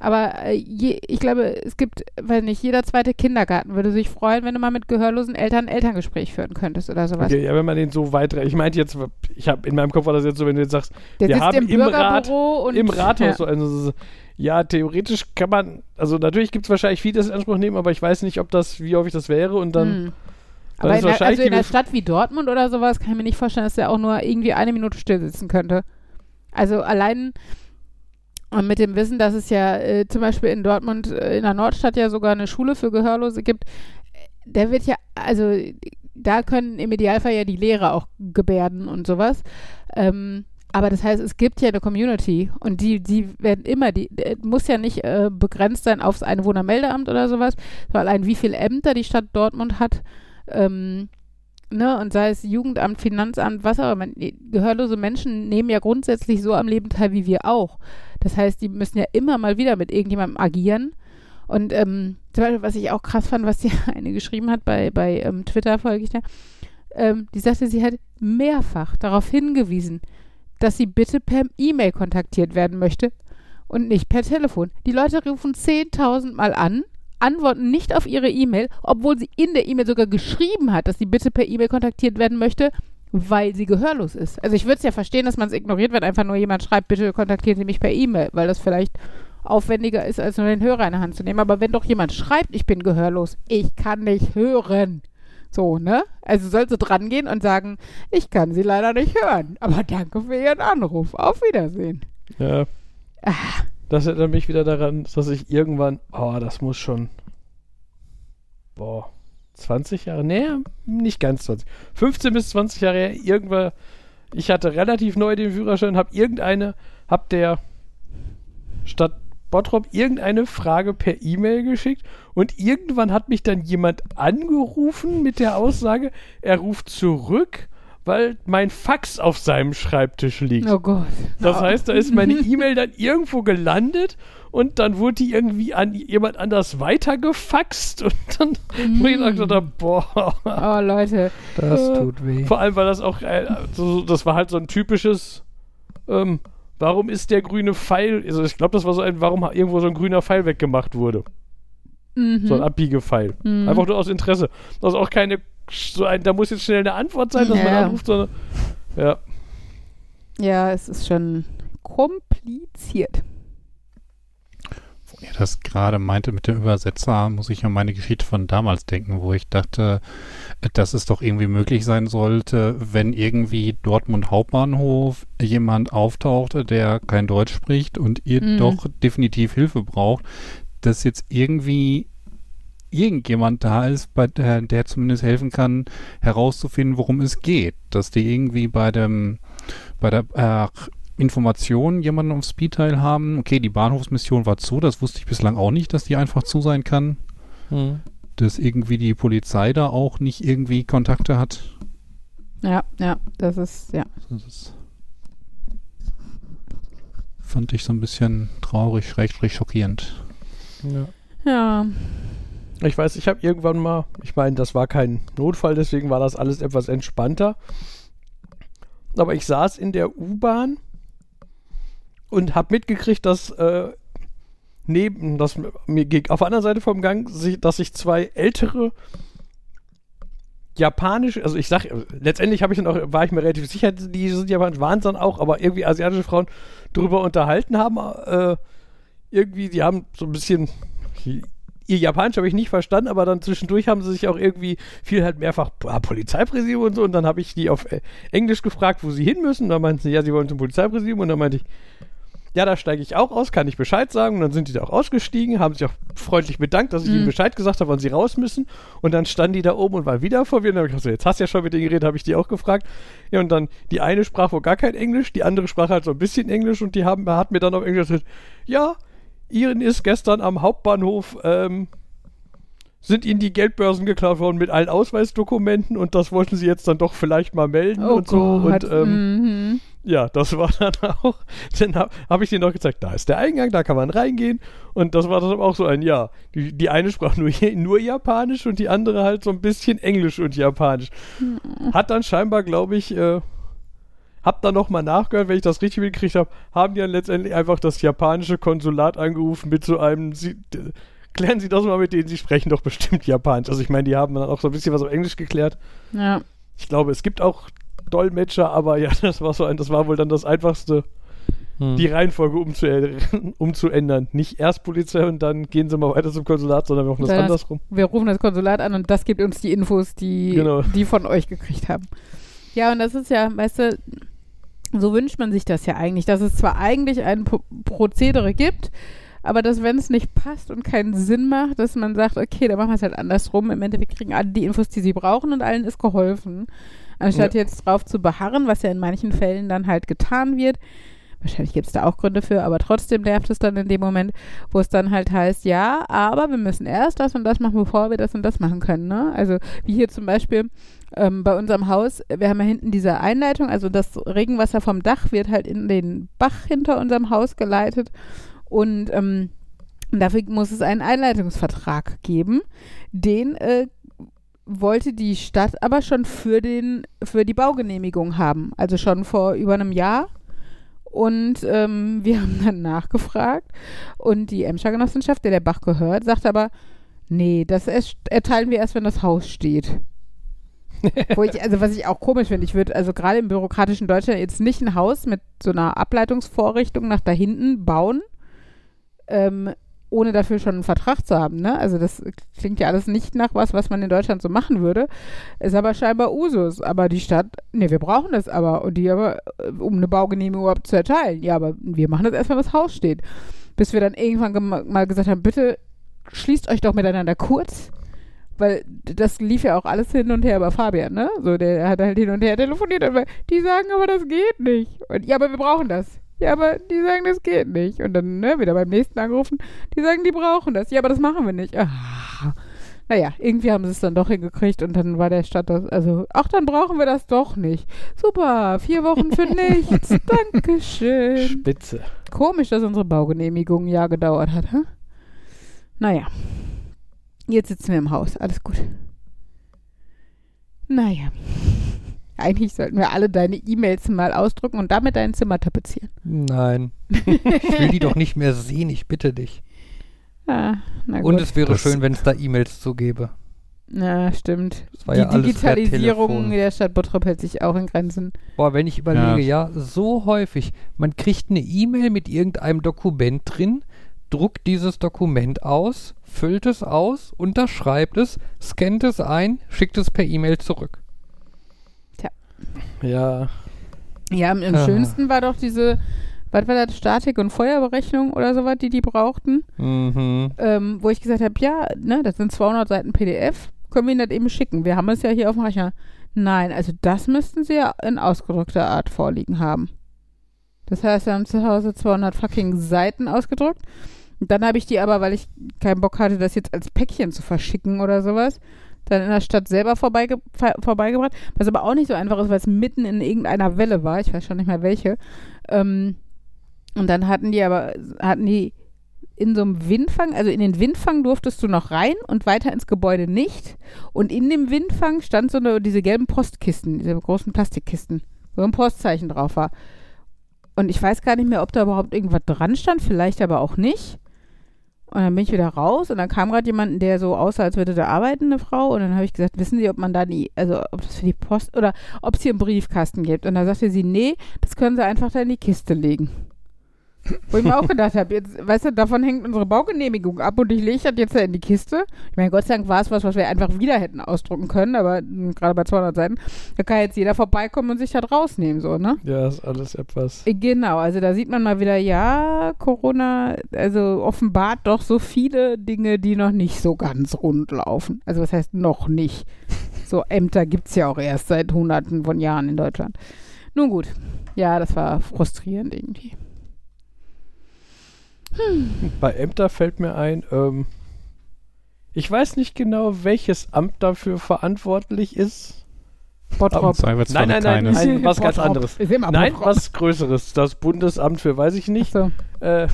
Aber äh, je, ich glaube, es gibt, weiß nicht, jeder zweite Kindergarten würde sich freuen, wenn du mal mit gehörlosen Eltern ein Elterngespräch führen könntest oder sowas. Okay, ja, wenn man den so weit, ich meinte jetzt, ich habe in meinem Kopf war das jetzt so, wenn du jetzt sagst, Der wir sitzt haben im im Rat, Bürgerbüro und im Rathaus ja. so also, so- ja, theoretisch kann man, also natürlich gibt es wahrscheinlich viele, das in Anspruch nehmen, aber ich weiß nicht, ob das, wie häufig das wäre und dann, Hm. dann Aber in der, also in einer Stadt wie Dortmund oder sowas kann ich mir nicht vorstellen, dass der auch nur irgendwie eine Minute still sitzen könnte. Also allein äh, mit dem Wissen, dass es ja äh, zum Beispiel in Dortmund, äh, in der Nordstadt ja sogar eine Schule für Gehörlose gibt, äh, der wird ja, also da können im Idealfall ja die Lehrer auch gebärden und sowas. Ähm, aber das heißt, es gibt ja eine Community und die, die werden immer, die muss ja nicht äh, begrenzt sein aufs Einwohnermeldeamt oder sowas, sondern allein wie viele Ämter die Stadt Dortmund hat, ähm, ne, und sei es Jugendamt, Finanzamt, was auch immer. Gehörlose Menschen nehmen ja grundsätzlich so am Leben teil wie wir auch. Das heißt, die müssen ja immer mal wieder mit irgendjemandem agieren. Und ähm, zum Beispiel, was ich auch krass fand, was die [LAUGHS] eine geschrieben hat, bei, bei ähm, Twitter folge ich da, ähm, die sagte, sie hat mehrfach darauf hingewiesen, dass sie bitte per E-Mail kontaktiert werden möchte und nicht per Telefon. Die Leute rufen 10.000 Mal an, antworten nicht auf ihre E-Mail, obwohl sie in der E-Mail sogar geschrieben hat, dass sie bitte per E-Mail kontaktiert werden möchte, weil sie gehörlos ist. Also ich würde es ja verstehen, dass man es ignoriert, wenn einfach nur jemand schreibt, bitte kontaktieren Sie mich per E-Mail, weil das vielleicht aufwendiger ist, als nur den Hörer in der Hand zu nehmen. Aber wenn doch jemand schreibt, ich bin gehörlos, ich kann nicht hören. So, ne? Also soll sie dran gehen und sagen, ich kann sie leider nicht hören. Aber danke für Ihren Anruf. Auf Wiedersehen. ja, Ah, das erinnert mich wieder daran, dass ich irgendwann, oh, das muss schon, boah, 20 Jahre, nee, nicht ganz 20, 15 bis 20 Jahre her, irgendwann, ich hatte relativ neu den Führerschein, hab irgendeine, hab der Stadt Bottrop irgendeine Frage per E-Mail geschickt und irgendwann hat mich dann jemand angerufen mit der Aussage, er ruft zurück, weil mein Fax auf seinem Schreibtisch liegt. oh Gott. Das heißt, da ist meine [LAUGHS] E-Mail dann irgendwo gelandet und dann wurde die irgendwie an jemand anders weitergefaxt und dann wo ich gesagt habe, boah, Oh, Leute. Das Äh, tut weh. vor allem weil das auch, äh, so, das war halt so ein typisches ähm, warum ist der grüne Pfeil, also ich glaube, das war so ein, warum irgendwo so ein grüner Pfeil weggemacht wurde. Mhm. So ein Abbiegepfeil. Mhm. Einfach nur aus Interesse. Das ist auch keine, so ein, da muss jetzt schnell eine Antwort sein, dass man Ja. anruft, sondern, ja. Ja, es ist schon kompliziert. Wo ihr das gerade meinte mit dem Übersetzer, muss ich an meine Geschichte von damals denken, wo ich dachte, dass es doch irgendwie möglich sein sollte, wenn irgendwie Dortmund Hauptbahnhof jemand auftaucht, der kein Deutsch spricht und ihr Mhm. doch definitiv Hilfe braucht, dass jetzt irgendwie irgendjemand da ist, bei der, der zumindest helfen kann, herauszufinden, worum es geht. Dass die irgendwie bei dem, bei der äh, Information jemanden auf Speed teilhaben. Okay, die Bahnhofsmission war zu, das wusste ich bislang auch nicht, dass die einfach zu sein kann. Dass irgendwie die Polizei da auch nicht irgendwie Kontakte hat. Ja, ja, das ist, ja. Das ist fand ich so ein bisschen traurig, schrägstrich schockierend. ja. Ja. Ich weiß, ich habe irgendwann mal, ich meine, das war kein Notfall, deswegen war das alles etwas entspannter. Aber ich saß in der U-Bahn und habe mitgekriegt, dass äh, neben, dass mir auf der anderen Seite vom Gang, dass sich zwei ältere japanische, also ich sag, letztendlich ich dann auch, war ich mir relativ sicher, die sind japanisch, waren es dann auch, aber irgendwie asiatische Frauen drüber unterhalten haben. Äh, irgendwie, die haben so ein bisschen ihr Japanisch habe ich nicht verstanden, aber dann zwischendurch haben sie sich auch irgendwie viel halt mehrfach ah, Polizeipräsidium und so und dann habe ich die auf äh, Englisch gefragt, wo sie hin müssen. Und dann meinten sie, ja, sie wollen zum Polizeipräsidium und dann meinte ich, ja, da steige ich auch aus, kann ich Bescheid sagen. Und dann sind die da auch ausgestiegen, haben sich auch freundlich bedankt, dass ich Mhm. ihnen Bescheid gesagt habe, wann sie raus müssen. Und dann standen die da oben und waren wieder vor mir. Und dann habe ich gesagt, so, jetzt hast du ja schon mit denen geredet, habe ich die auch gefragt. Ja, und dann die eine sprach wohl gar kein Englisch, die andere sprach halt so ein bisschen Englisch und die haben, hat mir dann auf Englisch gesagt, ja, Ihren ist gestern am Hauptbahnhof, ähm, sind ihnen die Geldbörsen geklaut worden mit allen Ausweisdokumenten und das wollten sie jetzt dann doch vielleicht mal melden Oh und so. Gott. Und ähm, mhm. ja, das war dann auch. Dann habe hab ich denen noch gezeigt, da ist der Eingang, da kann man reingehen. Und das war dann auch so ein Ja. Die, die eine sprach nur, [LAUGHS] nur Japanisch und die andere halt so ein bisschen Englisch und Japanisch. Hat dann scheinbar, glaube ich, äh, hab dann nochmal nachgehört, wenn ich das richtig mitgekriegt habe, haben die dann letztendlich einfach das japanische Konsulat angerufen mit so einem. Sie, klären Sie das mal mit denen, Sie sprechen doch bestimmt Japanisch. Also ich meine, die haben dann auch so ein bisschen was auf Englisch geklärt. Ja. Ich glaube, es gibt auch Dolmetscher, aber ja, [LAUGHS] das war so ein, das war wohl dann das einfachste, die Reihenfolge umzuä- [LAUGHS] umzuändern. Nicht erst Polizei und dann gehen sie mal weiter zum Konsulat, sondern wir machen das Das- andersrum. Wir rufen das Konsulat an und das gibt uns die Infos, die Genau. die von euch gekriegt haben. Ja, und das ist ja, weißt du, so wünscht man sich das ja eigentlich, dass es zwar eigentlich ein Pro Prozedere gibt, aber dass, wenn es nicht passt und keinen Sinn macht, dass man sagt, okay, dann machen wir es halt andersrum. Im Endeffekt kriegen alle die Infos, die sie brauchen und allen ist geholfen. Anstatt jetzt drauf zu beharren, was ja in manchen Fällen dann halt getan wird. Wahrscheinlich gibt es da auch Gründe für, aber trotzdem nervt es dann in dem Moment, wo es dann halt heißt, ja, aber wir müssen erst das und das machen, bevor wir das und das machen können. Ne? Also wie hier zum Beispiel ähm, bei unserem Haus, wir haben ja hinten diese Einleitung, also das Regenwasser vom Dach wird halt in den Bach hinter unserem Haus geleitet und ähm, dafür muss es einen Einleitungsvertrag geben, den äh, wollte die Stadt aber schon für den für die Baugenehmigung haben, also schon vor über einem Jahr. Und ähm, wir haben dann nachgefragt und die Emscher Genossenschaft, der der Bach gehört, sagt aber, nee, das erteilen wir erst, wenn das Haus steht. [LAUGHS] Wo ich, also was ich auch komisch finde, ich würde also gerade im bürokratischen Deutschland jetzt nicht ein Haus mit so einer Ableitungsvorrichtung nach da hinten bauen, ähm, ohne dafür schon einen Vertrag zu haben. Ne? Also das klingt ja alles nicht nach was, was man in Deutschland so machen würde. Ist aber scheinbar Usus. Aber die Stadt, ne, wir brauchen das aber. Und die aber, äh, um eine Baugenehmigung überhaupt zu erteilen. Ja, aber wir machen das erst, wenn das Haus steht. Bis wir dann irgendwann mal gesagt haben, bitte schließt euch doch miteinander kurz. Weil das lief ja auch alles hin und her über Fabian, ne? So, der hat halt hin und her telefoniert. Aber die sagen aber, das geht nicht. Und, ja, aber wir brauchen das. Ja, aber die sagen, das geht nicht. Und dann, ne, wieder beim nächsten angerufen. Die sagen, die brauchen das. Ja, aber das machen wir nicht. Ah. Naja, irgendwie haben sie es dann doch hingekriegt und dann war der Stadt das, also, ach, dann brauchen wir das doch nicht. Super, vier Wochen für [LAUGHS] nichts. Dankeschön. Spitze. Komisch, dass unsere Baugenehmigung ein Jahr gedauert hat, hä? Naja. Jetzt sitzen wir im Haus, alles gut. Naja. Eigentlich sollten wir alle deine E-Mails mal ausdrucken und damit dein Zimmer tapezieren. Nein. ich will die doch nicht mehr sehen, ich bitte dich. Ah, na Und es wäre Das- schön, wenn es da E-Mails zu gäbe. Ja, stimmt. Die ja Digitalisierung der Stadt Bottrop hält sich auch in Grenzen. Boah, wenn ich überlege, ja. so häufig. Man kriegt eine E-Mail mit irgendeinem Dokument drin, druckt dieses Dokument aus, füllt es aus, unterschreibt es, scannt es ein, schickt es per E-Mail zurück. Ja. Ja, am, am schönsten war doch diese, was war das, Statik- und Feuerberechnung oder sowas, die die brauchten. Mhm. ähm, wo ich gesagt habe, ja, ne, das sind 200 Seiten PDF, können wir Ihnen das eben schicken. Wir haben es ja hier auf dem Rechner. Nein, also das müssten Sie ja in ausgedruckter Art vorliegen haben. Das heißt, wir haben zu Hause 200 fucking Seiten ausgedruckt. Und dann habe ich die aber, weil ich keinen Bock hatte, das jetzt als Päckchen zu verschicken oder sowas, dann in der Stadt selber vorbeige vorbeigebracht. Was aber auch nicht so einfach ist, weil es mitten in irgendeiner Welle war. Ich weiß schon nicht mehr welche. Ähm, und dann hatten die aber, hatten die in so einem Windfang, also in den Windfang durftest du noch rein und weiter ins Gebäude nicht. Und in dem Windfang stand so eine, diese gelben Postkisten, diese großen Plastikkisten, wo ein Postzeichen drauf war. Und ich weiß gar nicht mehr, ob da überhaupt irgendwas dran stand, vielleicht aber auch nicht. Und dann bin ich wieder raus und dann kam gerade jemand, der so aussah, als würde da arbeiten, eine Frau. Und dann habe ich gesagt, wissen Sie, ob man da die, also ob das für die Post oder ob es hier einen Briefkasten gibt. Und da sagte sie, nee, das können Sie einfach da in die Kiste legen. Wo ich mir auch gedacht habe, jetzt, weißt du, davon hängt unsere Baugenehmigung ab und ich lege das jetzt da in die Kiste. Ich meine, Gott sei Dank war es was, was wir einfach wieder hätten ausdrucken können, aber mh, gerade bei 200 Seiten, da kann jetzt jeder vorbeikommen und sich das rausnehmen, so, ne? Ja, ist alles etwas. Äh, Genau, also da sieht man mal wieder, ja, Corona, also offenbart doch so viele Dinge, die noch nicht so ganz rund laufen. Also was heißt noch nicht? So Ämter gibt es ja auch erst seit hunderten von Jahren in Deutschland. Nun gut, ja, das war frustrierend irgendwie. Bei Ämter fällt mir ein, ähm, ich weiß nicht genau, welches Amt dafür verantwortlich ist. Bottrop. Nein, nein, nein, keines. nein, was ganz anderes. Nein, was Größeres. Das Bundesamt für weiß ich nicht. Achso, Äh,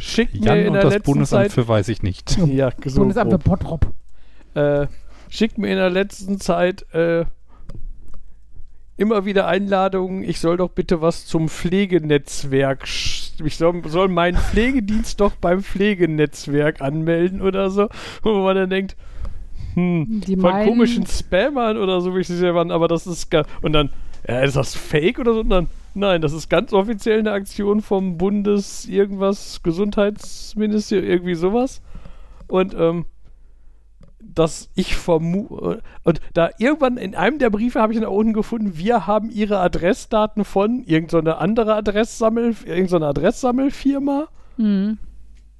schickt mir Jan in und der das letzten Bundesamt Zeit. für weiß ich nicht. [LAUGHS] Ja, so Bundesamt für. Bottrop. äh, schickt mir in der letzten Zeit äh, immer wieder Einladungen, ich soll doch bitte was zum Pflegenetzwerk. Sch- Ich soll, soll meinen Pflegedienst doch beim Pflegenetzwerk anmelden oder so. Wo man dann denkt, hm, Die von meinen- komischen Spammern oder so, wie ich sie selber aber das ist gar. Und dann, ja, ist das fake oder so? Und dann, nein, das ist ganz offiziell eine Aktion vom Bundes irgendwas, Gesundheitsministerium, irgendwie sowas. Und, ähm, dass ich vermute, und da irgendwann in einem der Briefe habe ich nach unten gefunden, wir haben ihre Adressdaten von irgendeiner andere Adresssammel, irgendeiner Adresssammelfirma, Mhm.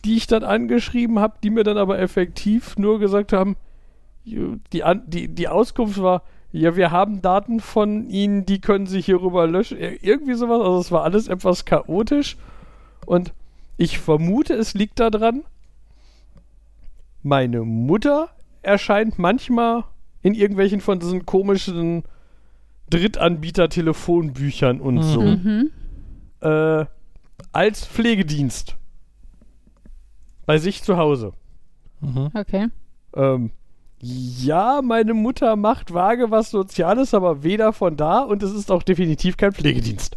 die ich dann angeschrieben habe, die mir dann aber effektiv nur gesagt haben, die, An die, die Auskunft war, ja, wir haben Daten von Ihnen, die können Sie hierüber löschen. Ir- Irgendwie sowas. Also es war alles etwas chaotisch. Und ich vermute, es liegt daran, meine Mutter erscheint manchmal in irgendwelchen von diesen komischen Drittanbieter-Telefonbüchern und so Mhm. äh, als Pflegedienst bei sich zu Hause. Mhm. Okay. Ähm, ja, meine Mutter macht vage was Soziales, aber weder von da und es ist auch definitiv kein Pflegedienst.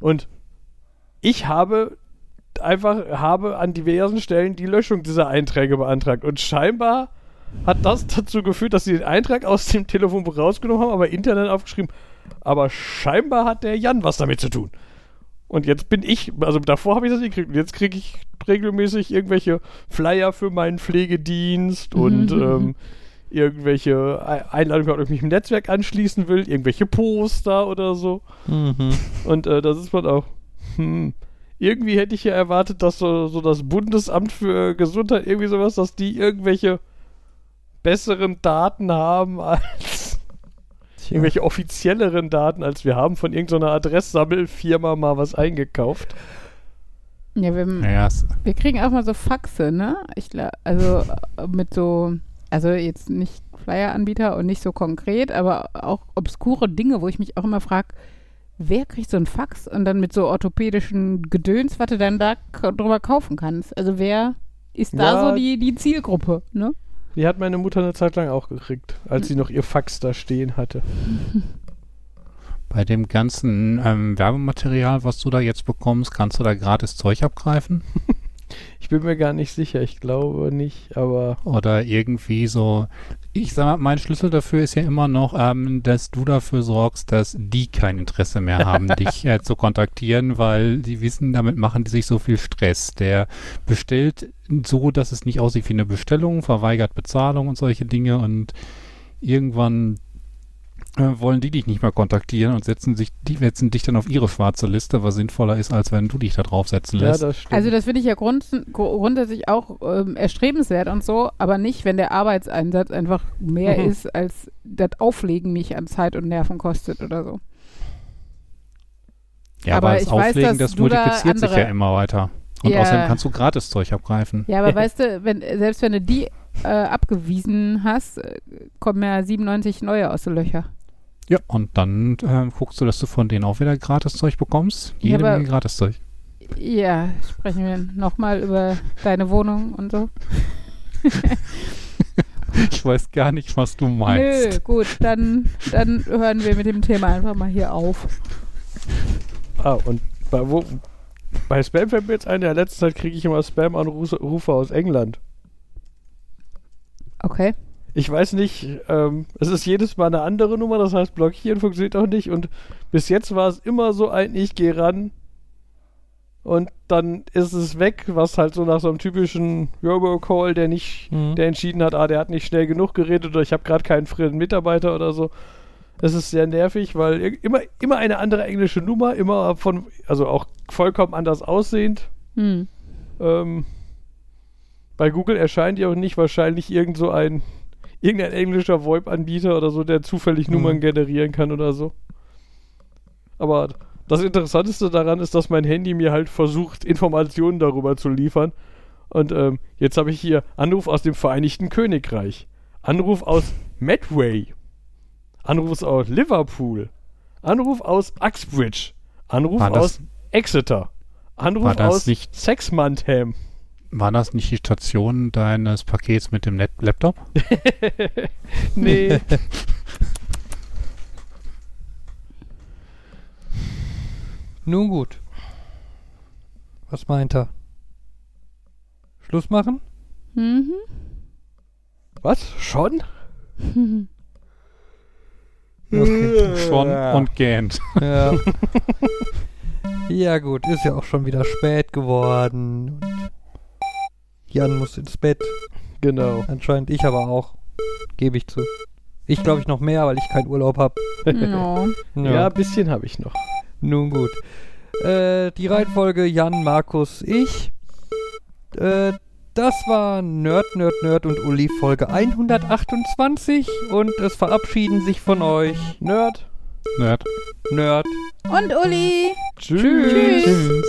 Und ich habe einfach habe an diversen Stellen die Löschung dieser Einträge beantragt und scheinbar hat das dazu geführt, dass sie den Eintrag aus dem Telefonbuch rausgenommen haben, aber Internet aufgeschrieben. Aber scheinbar hat der Jan was damit zu tun. Und jetzt bin ich, also davor habe ich das nicht gekriegt. Und jetzt kriege ich regelmäßig irgendwelche Flyer für meinen Pflegedienst und Mhm. ähm, irgendwelche Ei- Einladungen, ob ich mich im Netzwerk anschließen will, irgendwelche Poster oder so. Mhm. Und äh, da ist man auch, hm, irgendwie hätte ich ja erwartet, dass so, so das Bundesamt für Gesundheit, irgendwie sowas, dass die irgendwelche besseren Daten haben als Tja. irgendwelche offizielleren Daten, als wir haben von irgendeiner Adresssammelfirma mal was eingekauft. Ja, wir, es, wir kriegen auch mal so Faxe, ne? Ich also äh, mit so, also jetzt nicht Flyer-Anbieter und nicht so konkret, aber auch obskure Dinge, wo ich mich auch immer frage, wer kriegt so ein Fax und dann mit so orthopädischen Gedöns, was du dann da drüber kaufen kannst? Also wer ist da Ja. so die, die Zielgruppe, ne? Die hat meine Mutter eine Zeit lang auch gekriegt, als sie noch ihr Fax da stehen hatte. [LAUGHS] Bei dem ganzen ähm, Werbematerial, was du da jetzt bekommst, kannst du da gratis Zeug abgreifen? [LAUGHS] Ich bin mir gar nicht sicher, ich glaube nicht, aber Oder irgendwie so. Ich sag mal, mein Schlüssel dafür ist ja immer noch, ähm, dass du dafür sorgst, dass die kein Interesse mehr haben, [LAUGHS] dich äh, zu kontaktieren, weil die wissen, damit machen die sich so viel Stress. Der bestellt so, dass es nicht aussieht wie eine Bestellung, verweigert Bezahlung und solche Dinge und irgendwann wollen die dich nicht mehr kontaktieren und setzen sich, die setzen dich dann auf ihre schwarze Liste, was sinnvoller ist, als wenn du dich da draufsetzen ja, lässt. das stimmt. Also das finde ich ja grund, gru- grundsätzlich auch ähm, erstrebenswert und so, aber nicht, wenn der Arbeitseinsatz einfach mehr Mhm. ist, als das Auflegen mich an Zeit und Nerven kostet oder so. Ja, Aber aber, das ich weiß, Auflegen, dass das du da multipliziert sich andere- ja immer weiter. Und Ja. außerdem kannst du gratis Zeug abgreifen. Ja, aber [LAUGHS] weißt du, wenn, selbst wenn du die äh, abgewiesen hast, äh, kommen ja 97 neue aus den Löcher. Ja, und dann äh, guckst du, dass du von denen auch wieder gratis Zeug bekommst. Ja, Jede aber- Menge gratis Zeug. Ja, sprechen wir nochmal über deine Wohnung und so. [LAUGHS] Ich weiß gar nicht, was du Nö, meinst. gut, dann, dann hören wir mit dem Thema einfach mal hier auf. ah, und bei, wo, bei Spam fällt mir jetzt ein, in der letzten Zeit kriege ich immer Spam-Anrufe aus England. Okay. Ich weiß nicht, ähm, es ist jedes Mal eine andere Nummer, das heißt, blockieren funktioniert auch nicht. Und bis jetzt war es immer so ein, ich gehe ran und dann ist es weg, was halt so nach so einem typischen Robocall, der nicht, Mhm. der entschieden hat, ah, der hat nicht schnell genug geredet oder ich habe gerade keinen frischen Mitarbeiter oder so. Es ist sehr nervig, weil immer, immer eine andere englische Nummer, immer von, also auch vollkommen anders aussehend. Hm. Ähm, bei Google erscheint ja auch nicht wahrscheinlich irgend so ein irgendein englischer VoIP-Anbieter oder so, der zufällig Mhm. Nummern generieren kann oder so. Aber das Interessanteste daran ist, dass mein Handy mir halt versucht, Informationen darüber zu liefern. Und ähm, jetzt habe ich hier Anruf aus dem Vereinigten Königreich, Anruf aus Medway, Anruf aus Liverpool, Anruf aus Uxbridge, Anruf aus Exeter, Anruf aus nicht- Sexmantham. War das nicht die Station deines Pakets mit dem Net Laptop? [LAUGHS] nee. [LAUGHS] Nun gut. Was meint er? Schluss machen? Mhm. Was? Schon? [LAUGHS] Okay. Schon und gähnt. Ja. ja gut, ist ja auch schon wieder spät geworden. Und Jan muss ins Bett. Genau. Anscheinend ich aber auch. Gebe ich zu. Ich glaube ich noch mehr, weil ich keinen Urlaub habe. no. [LAUGHS] Ja, ein bisschen habe ich noch. Nun gut. Äh, die Reihenfolge Jan, Markus, ich. Äh, das war Nerd, Nerd, Nerd und Uli Folge 128 und es verabschieden sich von euch Nerd. Nerd. Nerd. Und Uli. Tschüss. Tschüss. Tschüss.